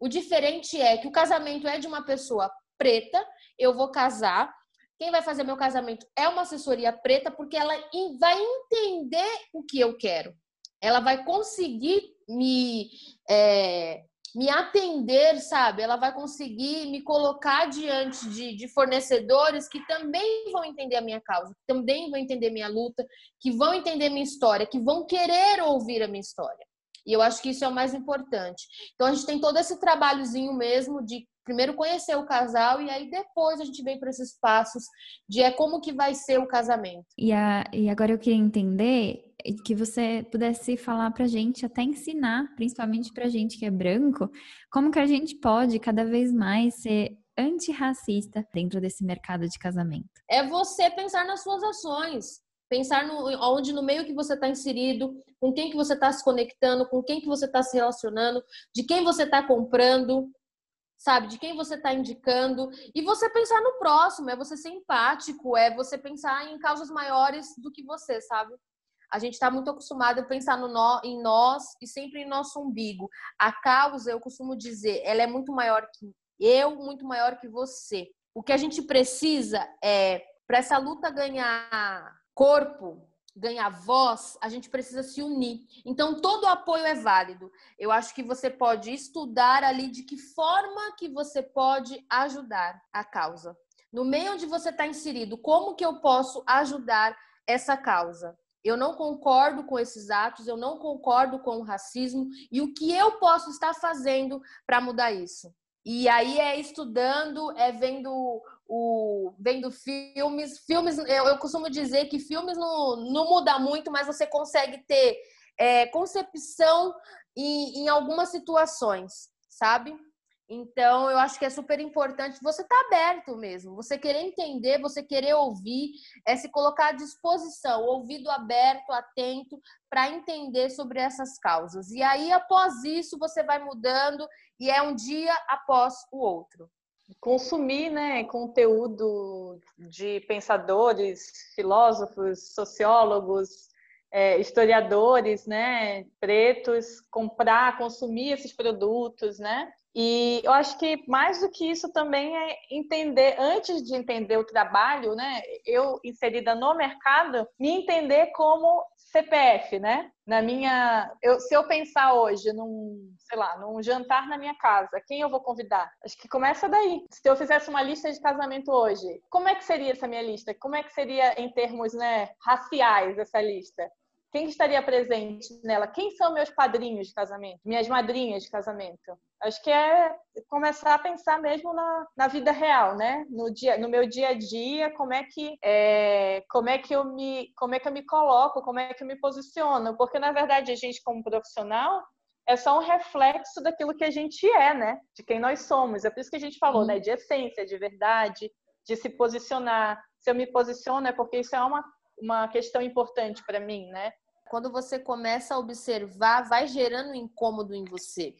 O diferente é que o casamento é de uma pessoa preta, eu vou casar quem vai fazer meu casamento é uma assessoria preta, porque ela vai entender o que eu quero. Ela vai conseguir me, é, me atender, sabe? Ela vai conseguir me colocar diante de, de fornecedores que também vão entender a minha causa, que também vão entender minha luta, que vão entender minha história, que vão querer ouvir a minha história. E eu acho que isso é o mais importante. Então a gente tem todo esse trabalhozinho mesmo de primeiro conhecer o casal e aí depois a gente vem para esses passos de é como que vai ser o casamento. E, a, e agora eu queria entender que você pudesse falar para gente, até ensinar, principalmente para gente que é branco, como que a gente pode cada vez mais ser antirracista dentro desse mercado de casamento. É você pensar nas suas ações, pensar no, onde no meio que você está inserido, com quem que você está se conectando, com quem que você está se relacionando, de quem você está comprando, sabe? De quem você está indicando. E você pensar no próximo, é você ser empático, é você pensar em causas maiores do que você, sabe? A gente está muito acostumado a pensar no nó, em nós e sempre em nosso umbigo. A causa, eu costumo dizer, ela é muito maior que eu, muito maior que você. O que a gente precisa é, para essa luta ganhar corpo, ganhar voz, a gente precisa se unir. Então, todo apoio é válido. Eu acho que você pode estudar ali de que forma que você pode ajudar a causa. No meio onde você está inserido, como que eu posso ajudar essa causa? Eu não concordo com esses atos, eu não concordo com o racismo e o que eu posso estar fazendo para mudar isso? E aí é estudando, é vendo o vendo filmes. Filmes, eu, eu costumo dizer que filmes não, não muda muito, mas você consegue ter é, concepção em, em algumas situações, sabe? Então, eu acho que é super importante você estar tá aberto mesmo, você querer entender, você querer ouvir, é se colocar à disposição, ouvido aberto, atento, para entender sobre essas causas. E aí, após isso, você vai mudando e é um dia após o outro. Consumir né, conteúdo de pensadores, filósofos, sociólogos, é, historiadores, né, pretos, comprar, consumir esses produtos, né? E eu acho que mais do que isso também é entender, antes de entender o trabalho, né? Eu inserida no mercado, me entender como CPF, né? Na minha, eu, se eu pensar hoje num, sei lá, num jantar na minha casa, quem eu vou convidar? Acho que começa daí. Se eu fizesse uma lista de casamento hoje, como é que seria essa minha lista? Como é que seria em termos, né, raciais essa lista? Quem estaria presente nela? Quem são meus padrinhos de casamento? Minhas madrinhas de casamento? Acho que é começar a pensar mesmo na, na vida real, né? No, dia, no meu dia a dia, como é que é, como é que eu me como é que eu me coloco, como é que eu me posiciono? Porque na verdade a gente como profissional é só um reflexo daquilo que a gente é, né? De quem nós somos. É por isso que a gente falou, né? De essência, de verdade, de se posicionar. Se eu me posiciono é porque isso é uma uma questão importante para mim, né? Quando você começa a observar, vai gerando incômodo em você.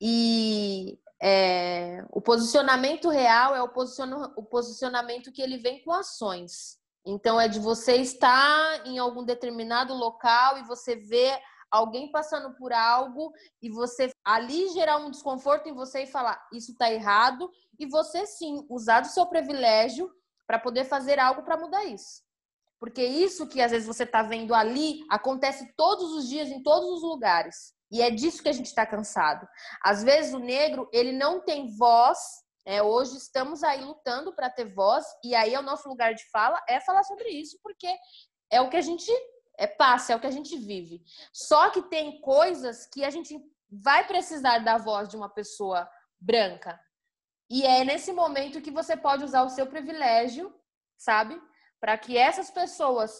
E é, o posicionamento real é o, posiciona, o posicionamento que ele vem com ações. Então, é de você estar em algum determinado local e você ver alguém passando por algo e você ali gerar um desconforto em você e falar isso está errado e você sim usar do seu privilégio para poder fazer algo para mudar isso. Porque isso que às vezes você está vendo ali acontece todos os dias, em todos os lugares. E é disso que a gente está cansado. Às vezes o negro, ele não tem voz. É, hoje estamos aí lutando para ter voz. E aí é o nosso lugar de fala é falar sobre isso, porque é o que a gente é, passa, é o que a gente vive. Só que tem coisas que a gente vai precisar da voz de uma pessoa branca. E é nesse momento que você pode usar o seu privilégio, sabe? Para que essas pessoas,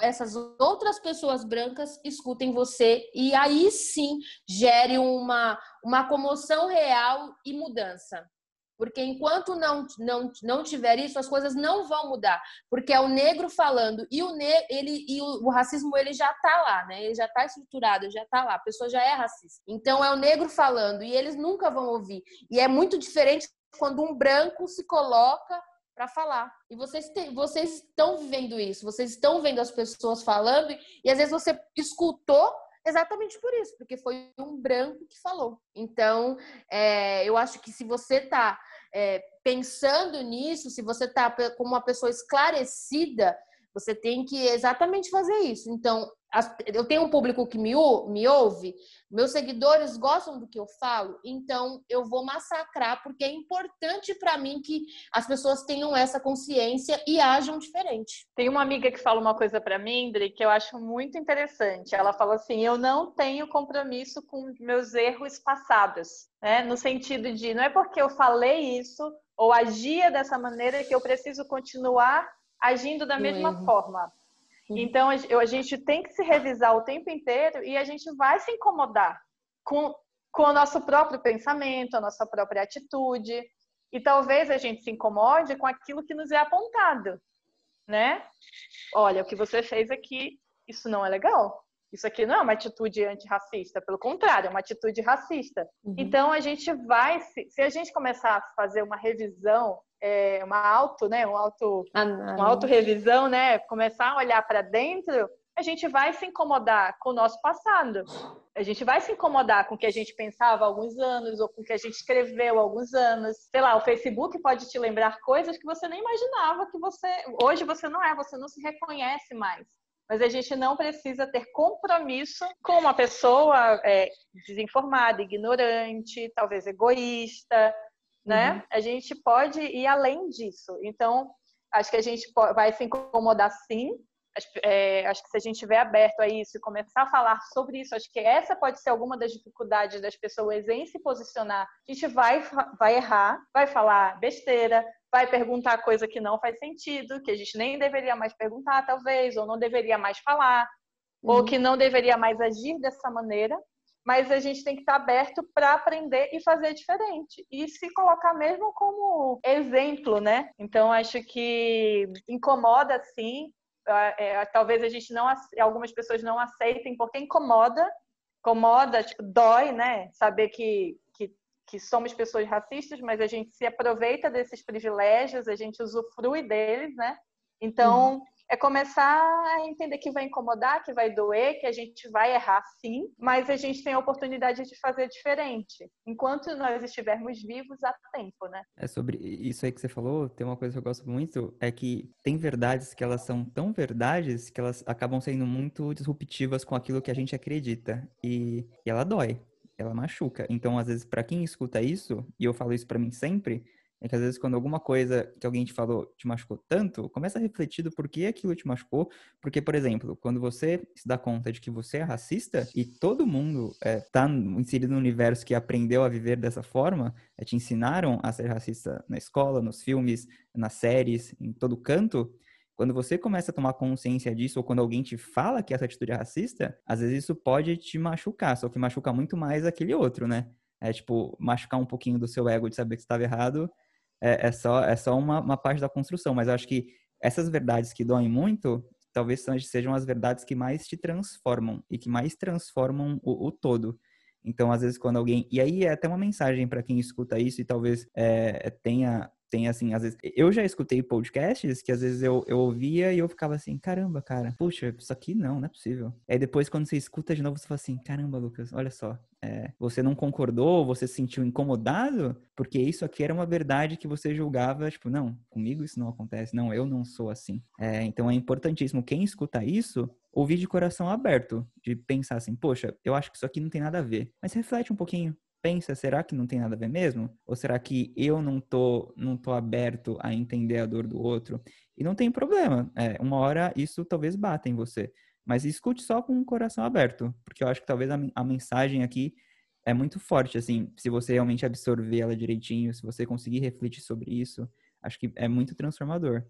essas outras pessoas brancas escutem você e aí sim gere uma, uma comoção real e mudança. Porque enquanto não, não, não tiver isso, as coisas não vão mudar. Porque é o negro falando e o, ne ele, e o, o racismo ele já está lá, né? Ele já está estruturado, já está lá. A pessoa já é racista. Então é o negro falando e eles nunca vão ouvir. E é muito diferente quando um branco se coloca para falar. E vocês, te, vocês estão vivendo isso, vocês estão vendo as pessoas falando, e, às vezes você escutou exatamente por isso, porque foi um branco que falou. Então, é, eu acho que se você está é, pensando nisso, se você está como uma pessoa esclarecida, você tem que exatamente fazer isso. Então, eu tenho um público que me, me ouve, meus seguidores gostam do que eu falo, então eu vou massacrar, porque é importante para mim que as pessoas tenham essa consciência e ajam diferente. Tem uma amiga que fala uma coisa para mim, Indri, que eu acho muito interessante. Ela fala assim: eu não tenho compromisso com meus erros passados, né? No sentido de não é porque eu falei isso ou agia dessa maneira que eu preciso continuar agindo da mesma forma. Então, a gente tem que se revisar o tempo inteiro e a gente vai se incomodar com, com o nosso próprio pensamento, a nossa própria atitude. E talvez a gente se incomode com aquilo que nos é apontado, né? Olha, o que você fez aqui, isso não é legal. Isso aqui não é uma atitude antirracista, pelo contrário, é uma atitude racista. Uhum. Então a gente vai, se, se a gente começar a fazer uma revisão é, uma auto, né, um auto, ah, uma auto revisão, né, começar a olhar para dentro, a gente vai se incomodar com o nosso passado. A gente vai se incomodar com o que a gente pensava há alguns anos ou com o que a gente escreveu há alguns anos. Sei lá, o Facebook pode te lembrar coisas que você nem imaginava que você hoje você não é, você não se reconhece mais. mas a gente não precisa ter compromisso com uma pessoa é, desinformada, ignorante, talvez egoísta, né? Uhum. A gente pode ir além disso. Então, acho que a gente vai se incomodar sim. É, acho que se a gente estiver aberto a isso e começar a falar sobre isso, acho que essa pode ser alguma das dificuldades das pessoas em se posicionar. A gente vai, vai errar, vai falar besteira, vai perguntar coisa que não faz sentido, que a gente nem deveria mais perguntar, talvez, ou não deveria mais falar, uhum. ou que não deveria mais agir dessa maneira mas a gente tem que estar aberto para aprender e fazer diferente e se colocar mesmo como exemplo, né? Então acho que incomoda sim. É, é, talvez a gente não, algumas pessoas não aceitem porque incomoda, incomoda, tipo, dói, né? Saber que, que, que somos pessoas racistas, mas a gente se aproveita desses privilégios, a gente usufrui deles, né? Então, uhum é começar a entender que vai incomodar, que vai doer, que a gente vai errar sim, mas a gente tem a oportunidade de fazer diferente. Enquanto nós estivermos vivos, há tempo, né? É sobre isso aí que você falou, tem uma coisa que eu gosto muito, é que tem verdades que elas são tão verdades que elas acabam sendo muito disruptivas com aquilo que a gente acredita. E, e ela dói, ela machuca. Então, às vezes, para quem escuta isso, e eu falo isso para mim sempre, é que às vezes quando alguma coisa que alguém te falou te machucou tanto, começa a refletir do porquê aquilo te machucou. Porque, por exemplo, quando você se dá conta de que você é racista e todo mundo está é, inserido no universo que aprendeu a viver dessa forma, é, te ensinaram a ser racista na escola, nos filmes, nas séries, em todo canto, quando você começa a tomar consciência disso, ou quando alguém te fala que essa atitude é racista, às vezes isso pode te machucar, só que machuca muito mais aquele outro, né? É tipo, machucar um pouquinho do seu ego de saber que estava errado é, é só, é só uma, uma parte da construção, mas eu acho que essas verdades que doem muito, talvez sejam as verdades que mais te transformam e que mais transformam o, o todo. Então, às vezes, quando alguém. E aí é até uma mensagem para quem escuta isso e talvez é, tenha tem assim, às vezes. Eu já escutei podcasts que às vezes eu, eu ouvia e eu ficava assim, caramba, cara, puxa, isso aqui não, não é possível. Aí depois, quando você escuta de novo, você fala assim, caramba, Lucas, olha só. É, você não concordou, você se sentiu incomodado, porque isso aqui era uma verdade que você julgava, tipo, não, comigo isso não acontece, não, eu não sou assim. É, então é importantíssimo quem escuta isso ouvir de coração aberto, de pensar assim, poxa, eu acho que isso aqui não tem nada a ver. Mas reflete um pouquinho, pensa, será que não tem nada a ver mesmo? Ou será que eu não tô, não tô aberto a entender a dor do outro? E não tem problema. É, uma hora isso talvez bata em você. Mas escute só com o coração aberto, porque eu acho que talvez a, a mensagem aqui é muito forte, assim, se você realmente absorver ela direitinho, se você conseguir refletir sobre isso, acho que é muito transformador.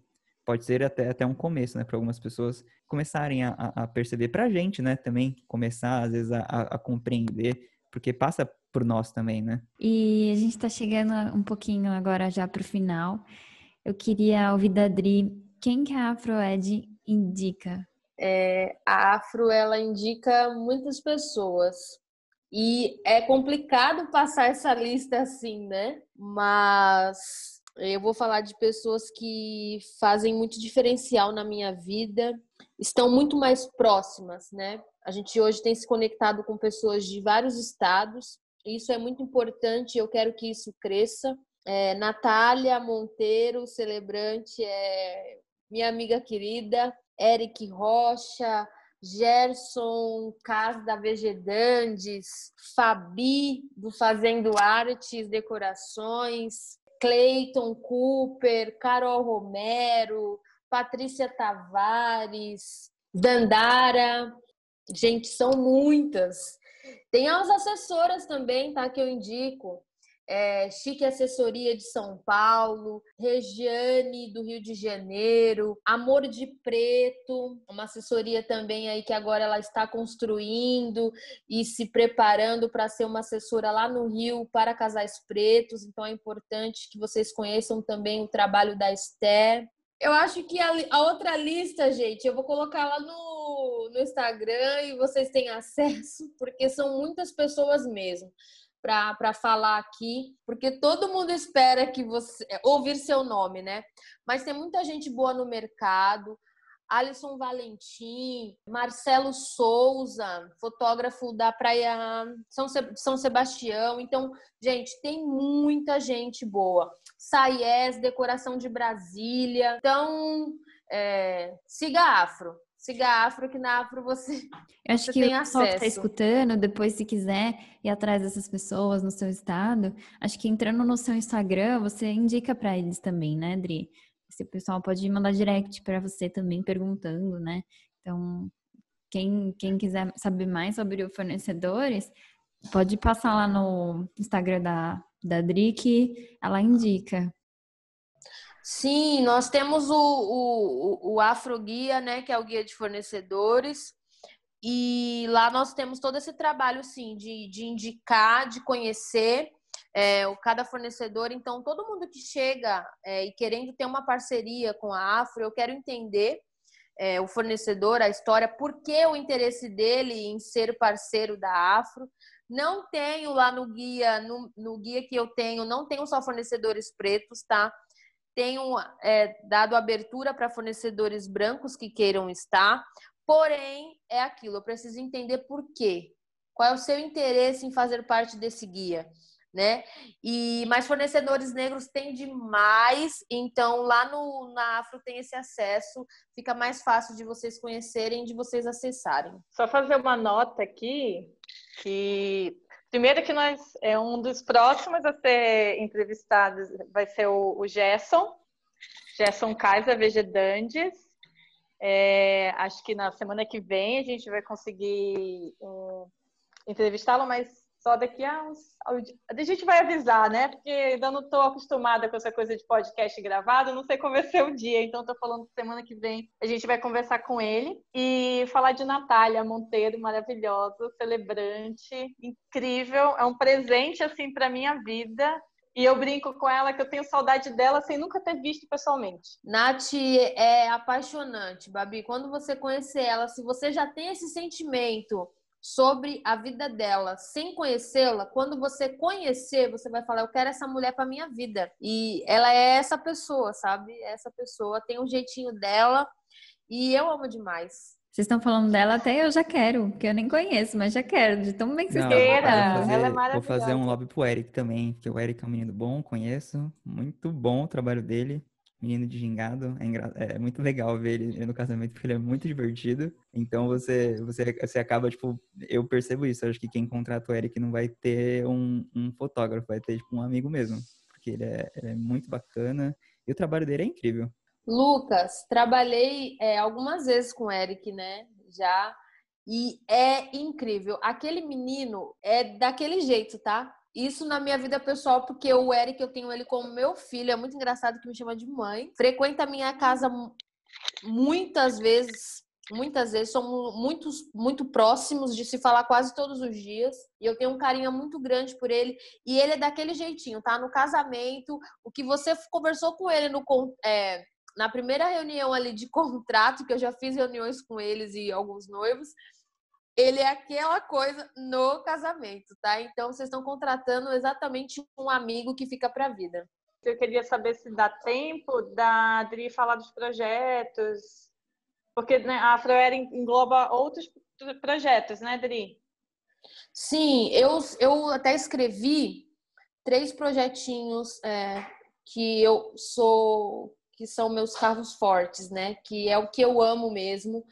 Pode ser até, até um começo, né, para algumas pessoas começarem a, a perceber, para a gente, né, também começar, às vezes, a, a compreender, porque passa por nós também, né? E a gente está chegando um pouquinho agora já para o final. Eu queria ouvir da Dri, quem que a AfroEd indica? É, a Afro, ela indica muitas pessoas. E é complicado passar essa lista assim, né? Mas eu vou falar de pessoas que fazem muito diferencial na minha vida, estão muito mais próximas, né? A gente hoje tem se conectado com pessoas de vários estados isso é muito importante, eu quero que isso cresça. É, Natália Monteiro, celebrante, é minha amiga querida, Eric Rocha, Gerson Cas da Vegedandes, Fabi do Fazendo Artes, Decorações, Cleiton Cooper, Carol Romero, Patrícia Tavares, Dandara. Gente, são muitas. Tem as assessoras também, tá? Que eu indico. É, Chique Assessoria de São Paulo, Regiane do Rio de Janeiro, Amor de Preto, uma assessoria também aí que agora ela está construindo e se preparando para ser uma assessora lá no Rio para casais pretos. Então é importante que vocês conheçam também o trabalho da Esther. Eu acho que a, a outra lista, gente, eu vou colocar lá no no, Instagram e vocês têm acesso, [laughs] porque são muitas pessoas mesmo para falar aqui, porque todo mundo espera que você ouvir seu nome, né? Mas tem muita gente boa no mercado. Alisson Valentim, Marcelo Souza, fotógrafo da Praia São, São Sebastião. Então, gente, tem muita gente boa. Saies, decoração de Brasília. Então, é, siga Afro siga a Afro, que na Afro você, Eu acho você que tem o pessoal que está acesso. escutando, depois, se quiser ir atrás dessas pessoas no seu estado, acho que entrando no seu Instagram, você indica para eles também, né, Dri? Esse pessoal pode mandar direct para você também, perguntando, né? Então, quem, quem quiser saber mais sobre os fornecedores, pode passar lá no Instagram da, da Dri, que ela indica. Sim, nós temos o, o, o Afro Guia, né, que é o guia de fornecedores, e lá nós temos todo esse trabalho, sim, de, de indicar, de conhecer é, o cada fornecedor. Então, todo mundo que chega é, e querendo ter uma parceria com a Afro, eu quero entender é, o fornecedor, a história, por que o interesse dele em ser parceiro da Afro. Não tenho lá no guia, no, no guia que eu tenho, não tenho só fornecedores pretos, tá? tenho é, dado abertura para fornecedores brancos que queiram estar, porém é aquilo, eu preciso entender por quê. Qual é o seu interesse em fazer parte desse guia? Né? E mais fornecedores negros tem demais, então lá no na Afro tem esse acesso, fica mais fácil de vocês conhecerem, de vocês acessarem. Só fazer uma nota aqui que Primeiro que nós é um dos próximos a ser entrevistados vai ser o, o Gerson, Gerson Kaiser Vegedandes. É, acho que na semana que vem a gente vai conseguir um, entrevistá-lo, mas só daqui a uns. A gente vai avisar, né? Porque ainda não estou acostumada com essa coisa de podcast gravado, não sei como vai ser o dia, então estou falando semana que vem a gente vai conversar com ele e falar de Natália Monteiro, maravilhosa, celebrante, incrível, é um presente assim para minha vida. E eu brinco com ela que eu tenho saudade dela sem nunca ter visto pessoalmente. Nath é apaixonante, Babi. Quando você conhecer ela, se você já tem esse sentimento sobre a vida dela sem conhecê-la, quando você conhecer, você vai falar: Eu quero essa mulher para minha vida. E ela é essa pessoa, sabe? Essa pessoa tem um jeitinho dela e eu amo demais. Vocês estão falando dela, até eu já quero, que eu nem conheço, mas já quero, de tão bem que vocês Não, ela é vou fazer maravilhosa. um lobby pro Eric também, porque o Eric é um menino bom, conheço. Muito bom o trabalho dele. Menino de gingado. É, engra- é muito legal ver ele no casamento, porque ele é muito divertido. Então você, você, você acaba, tipo, eu percebo isso. Eu acho que quem contrata o Eric não vai ter um, um fotógrafo, vai ter, tipo, um amigo mesmo. Porque ele é, ele é muito bacana. E o trabalho dele é incrível. Lucas, trabalhei é, algumas vezes com o Eric, né? Já. E é incrível. Aquele menino é daquele jeito, tá? Isso na minha vida pessoal, porque o Eric, eu tenho ele como meu filho. É muito engraçado que me chama de mãe. Frequenta a minha casa mu- muitas vezes. Muitas vezes somos muitos, muito próximos de se falar quase todos os dias. E eu tenho um carinho muito grande por ele. E ele é daquele jeitinho, tá? No casamento, o que você conversou com ele no, é, na primeira reunião ali de [laughs] contrato, que eu já fiz reuniões com eles e alguns noivos, ele é aquela coisa no casamento, tá? Então vocês estão contratando exatamente um amigo que fica pra vida. Eu queria saber se dá tempo da Adri falar dos projetos, porque né, a Afroera engloba outros projetos, né, Adri? Sim, eu, eu até escrevi três projetinhos é, que eu sou, que são meus carros fortes, né? Que é o que eu amo mesmo.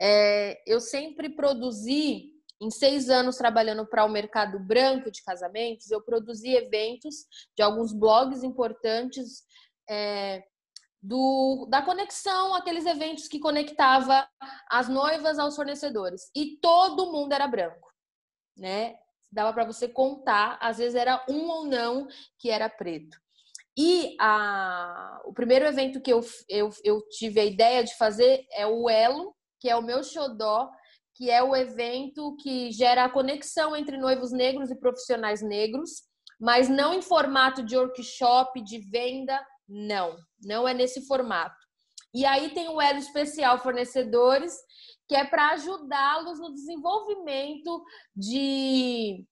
É, eu sempre produzi, em seis anos trabalhando para o mercado branco de casamentos, eu produzi eventos de alguns blogs importantes é, do, da conexão, aqueles eventos que conectava as noivas aos fornecedores. E todo mundo era branco, né? Dava para você contar, às vezes era um ou não que era preto. E a, o primeiro evento que eu, eu, eu tive a ideia de fazer é o Elo, que é o meu xodó, que é o evento que gera a conexão entre noivos negros e profissionais negros, mas não em formato de workshop, de venda, não. Não é nesse formato. E aí tem o Elo Especial Fornecedores, que é para ajudá-los no desenvolvimento de,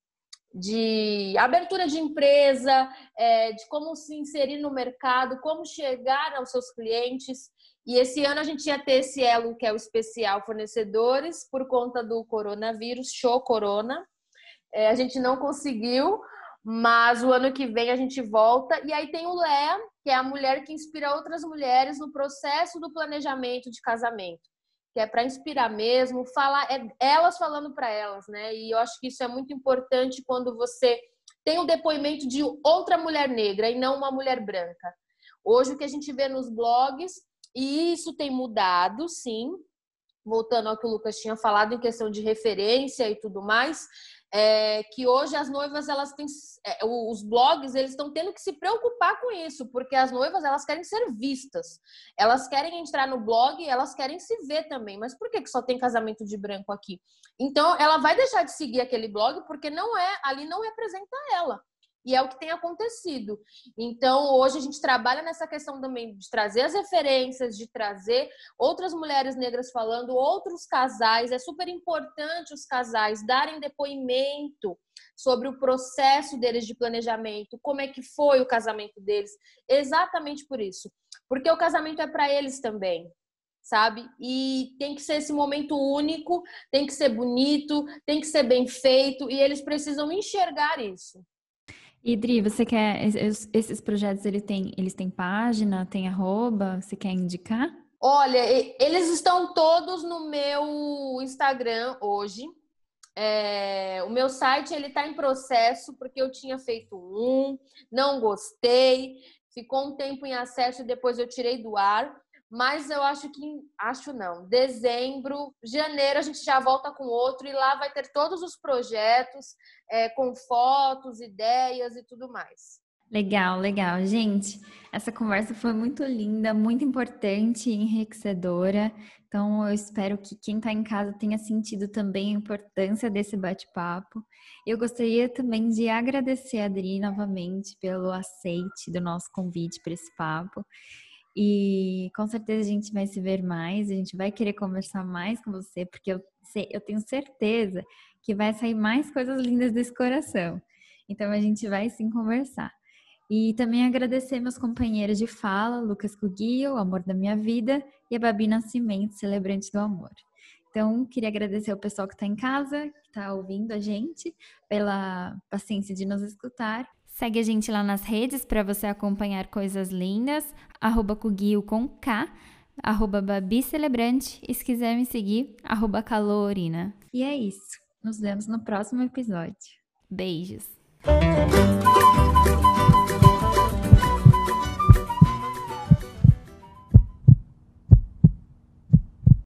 de abertura de empresa, é, de como se inserir no mercado, como chegar aos seus clientes. E esse ano a gente ia ter esse elo, que é o especial fornecedores, por conta do coronavírus, show corona. É, a gente não conseguiu, mas o ano que vem a gente volta. E aí tem o Léa, que é a mulher que inspira outras mulheres no processo do planejamento de casamento. que é para inspirar mesmo, falar é elas falando para elas, né? E eu acho que isso é muito importante quando você tem o depoimento de outra mulher negra e não uma mulher branca. Hoje o que a gente vê nos blogs e isso tem mudado, sim, voltando ao que o Lucas tinha falado em questão de referência e tudo mais, é, que hoje as noivas elas têm é, os blogs eles estão tendo que se preocupar com isso porque as noivas elas querem ser vistas. Elas querem entrar no blog elas querem se ver também. Mas por que, que só tem casamento de branco aqui? Então ela vai deixar de seguir aquele blog porque não é ali não representa ela e é o que tem acontecido. Então, hoje a gente trabalha nessa questão também de trazer as referências, de trazer outras mulheres negras falando, outros casais. É super importante os casais darem depoimento sobre o processo deles de planejamento, como é que foi o casamento deles, exatamente por isso. Porque o casamento é para eles também sabe? E tem que ser esse momento único, tem que ser bonito, tem que ser bem feito e eles precisam enxergar isso. Idri, você quer esses projetos ele tem, eles têm página, tem arroba, você quer indicar? Olha, eles estão todos no meu Instagram hoje. É, o meu site ele está em processo porque eu tinha feito um, não gostei, ficou um tempo em acesso e depois eu tirei do ar mas eu acho que acho não. Dezembro, janeiro a gente já volta com outro e lá vai ter todos os projetos é, com fotos, ideias e tudo mais. Legal, legal, gente. Essa conversa foi muito linda, muito importante, enriquecedora. Então, eu espero que quem está em casa tenha sentido também a importância desse bate-papo. Eu gostaria também de agradecer a Adri novamente pelo aceite do nosso convite para esse papo. E com certeza a gente vai se ver mais, a gente vai querer conversar mais com você, porque eu, sei, eu tenho certeza que vai sair mais coisas lindas desse coração. Então a gente vai sim conversar. E também agradecer meus companheiros de fala, Lucas Cuguio, o amor da minha vida, e a Babi Nascimento, celebrante do amor. Então, queria agradecer ao pessoal que está em casa, que está ouvindo a gente, pela paciência de nos escutar. Segue a gente lá nas redes para você acompanhar coisas lindas. Arroba Cugio com K, arroba Babi Celebrante. E se quiser me seguir, arroba Calorina. E é isso. Nos vemos no próximo episódio. Beijos.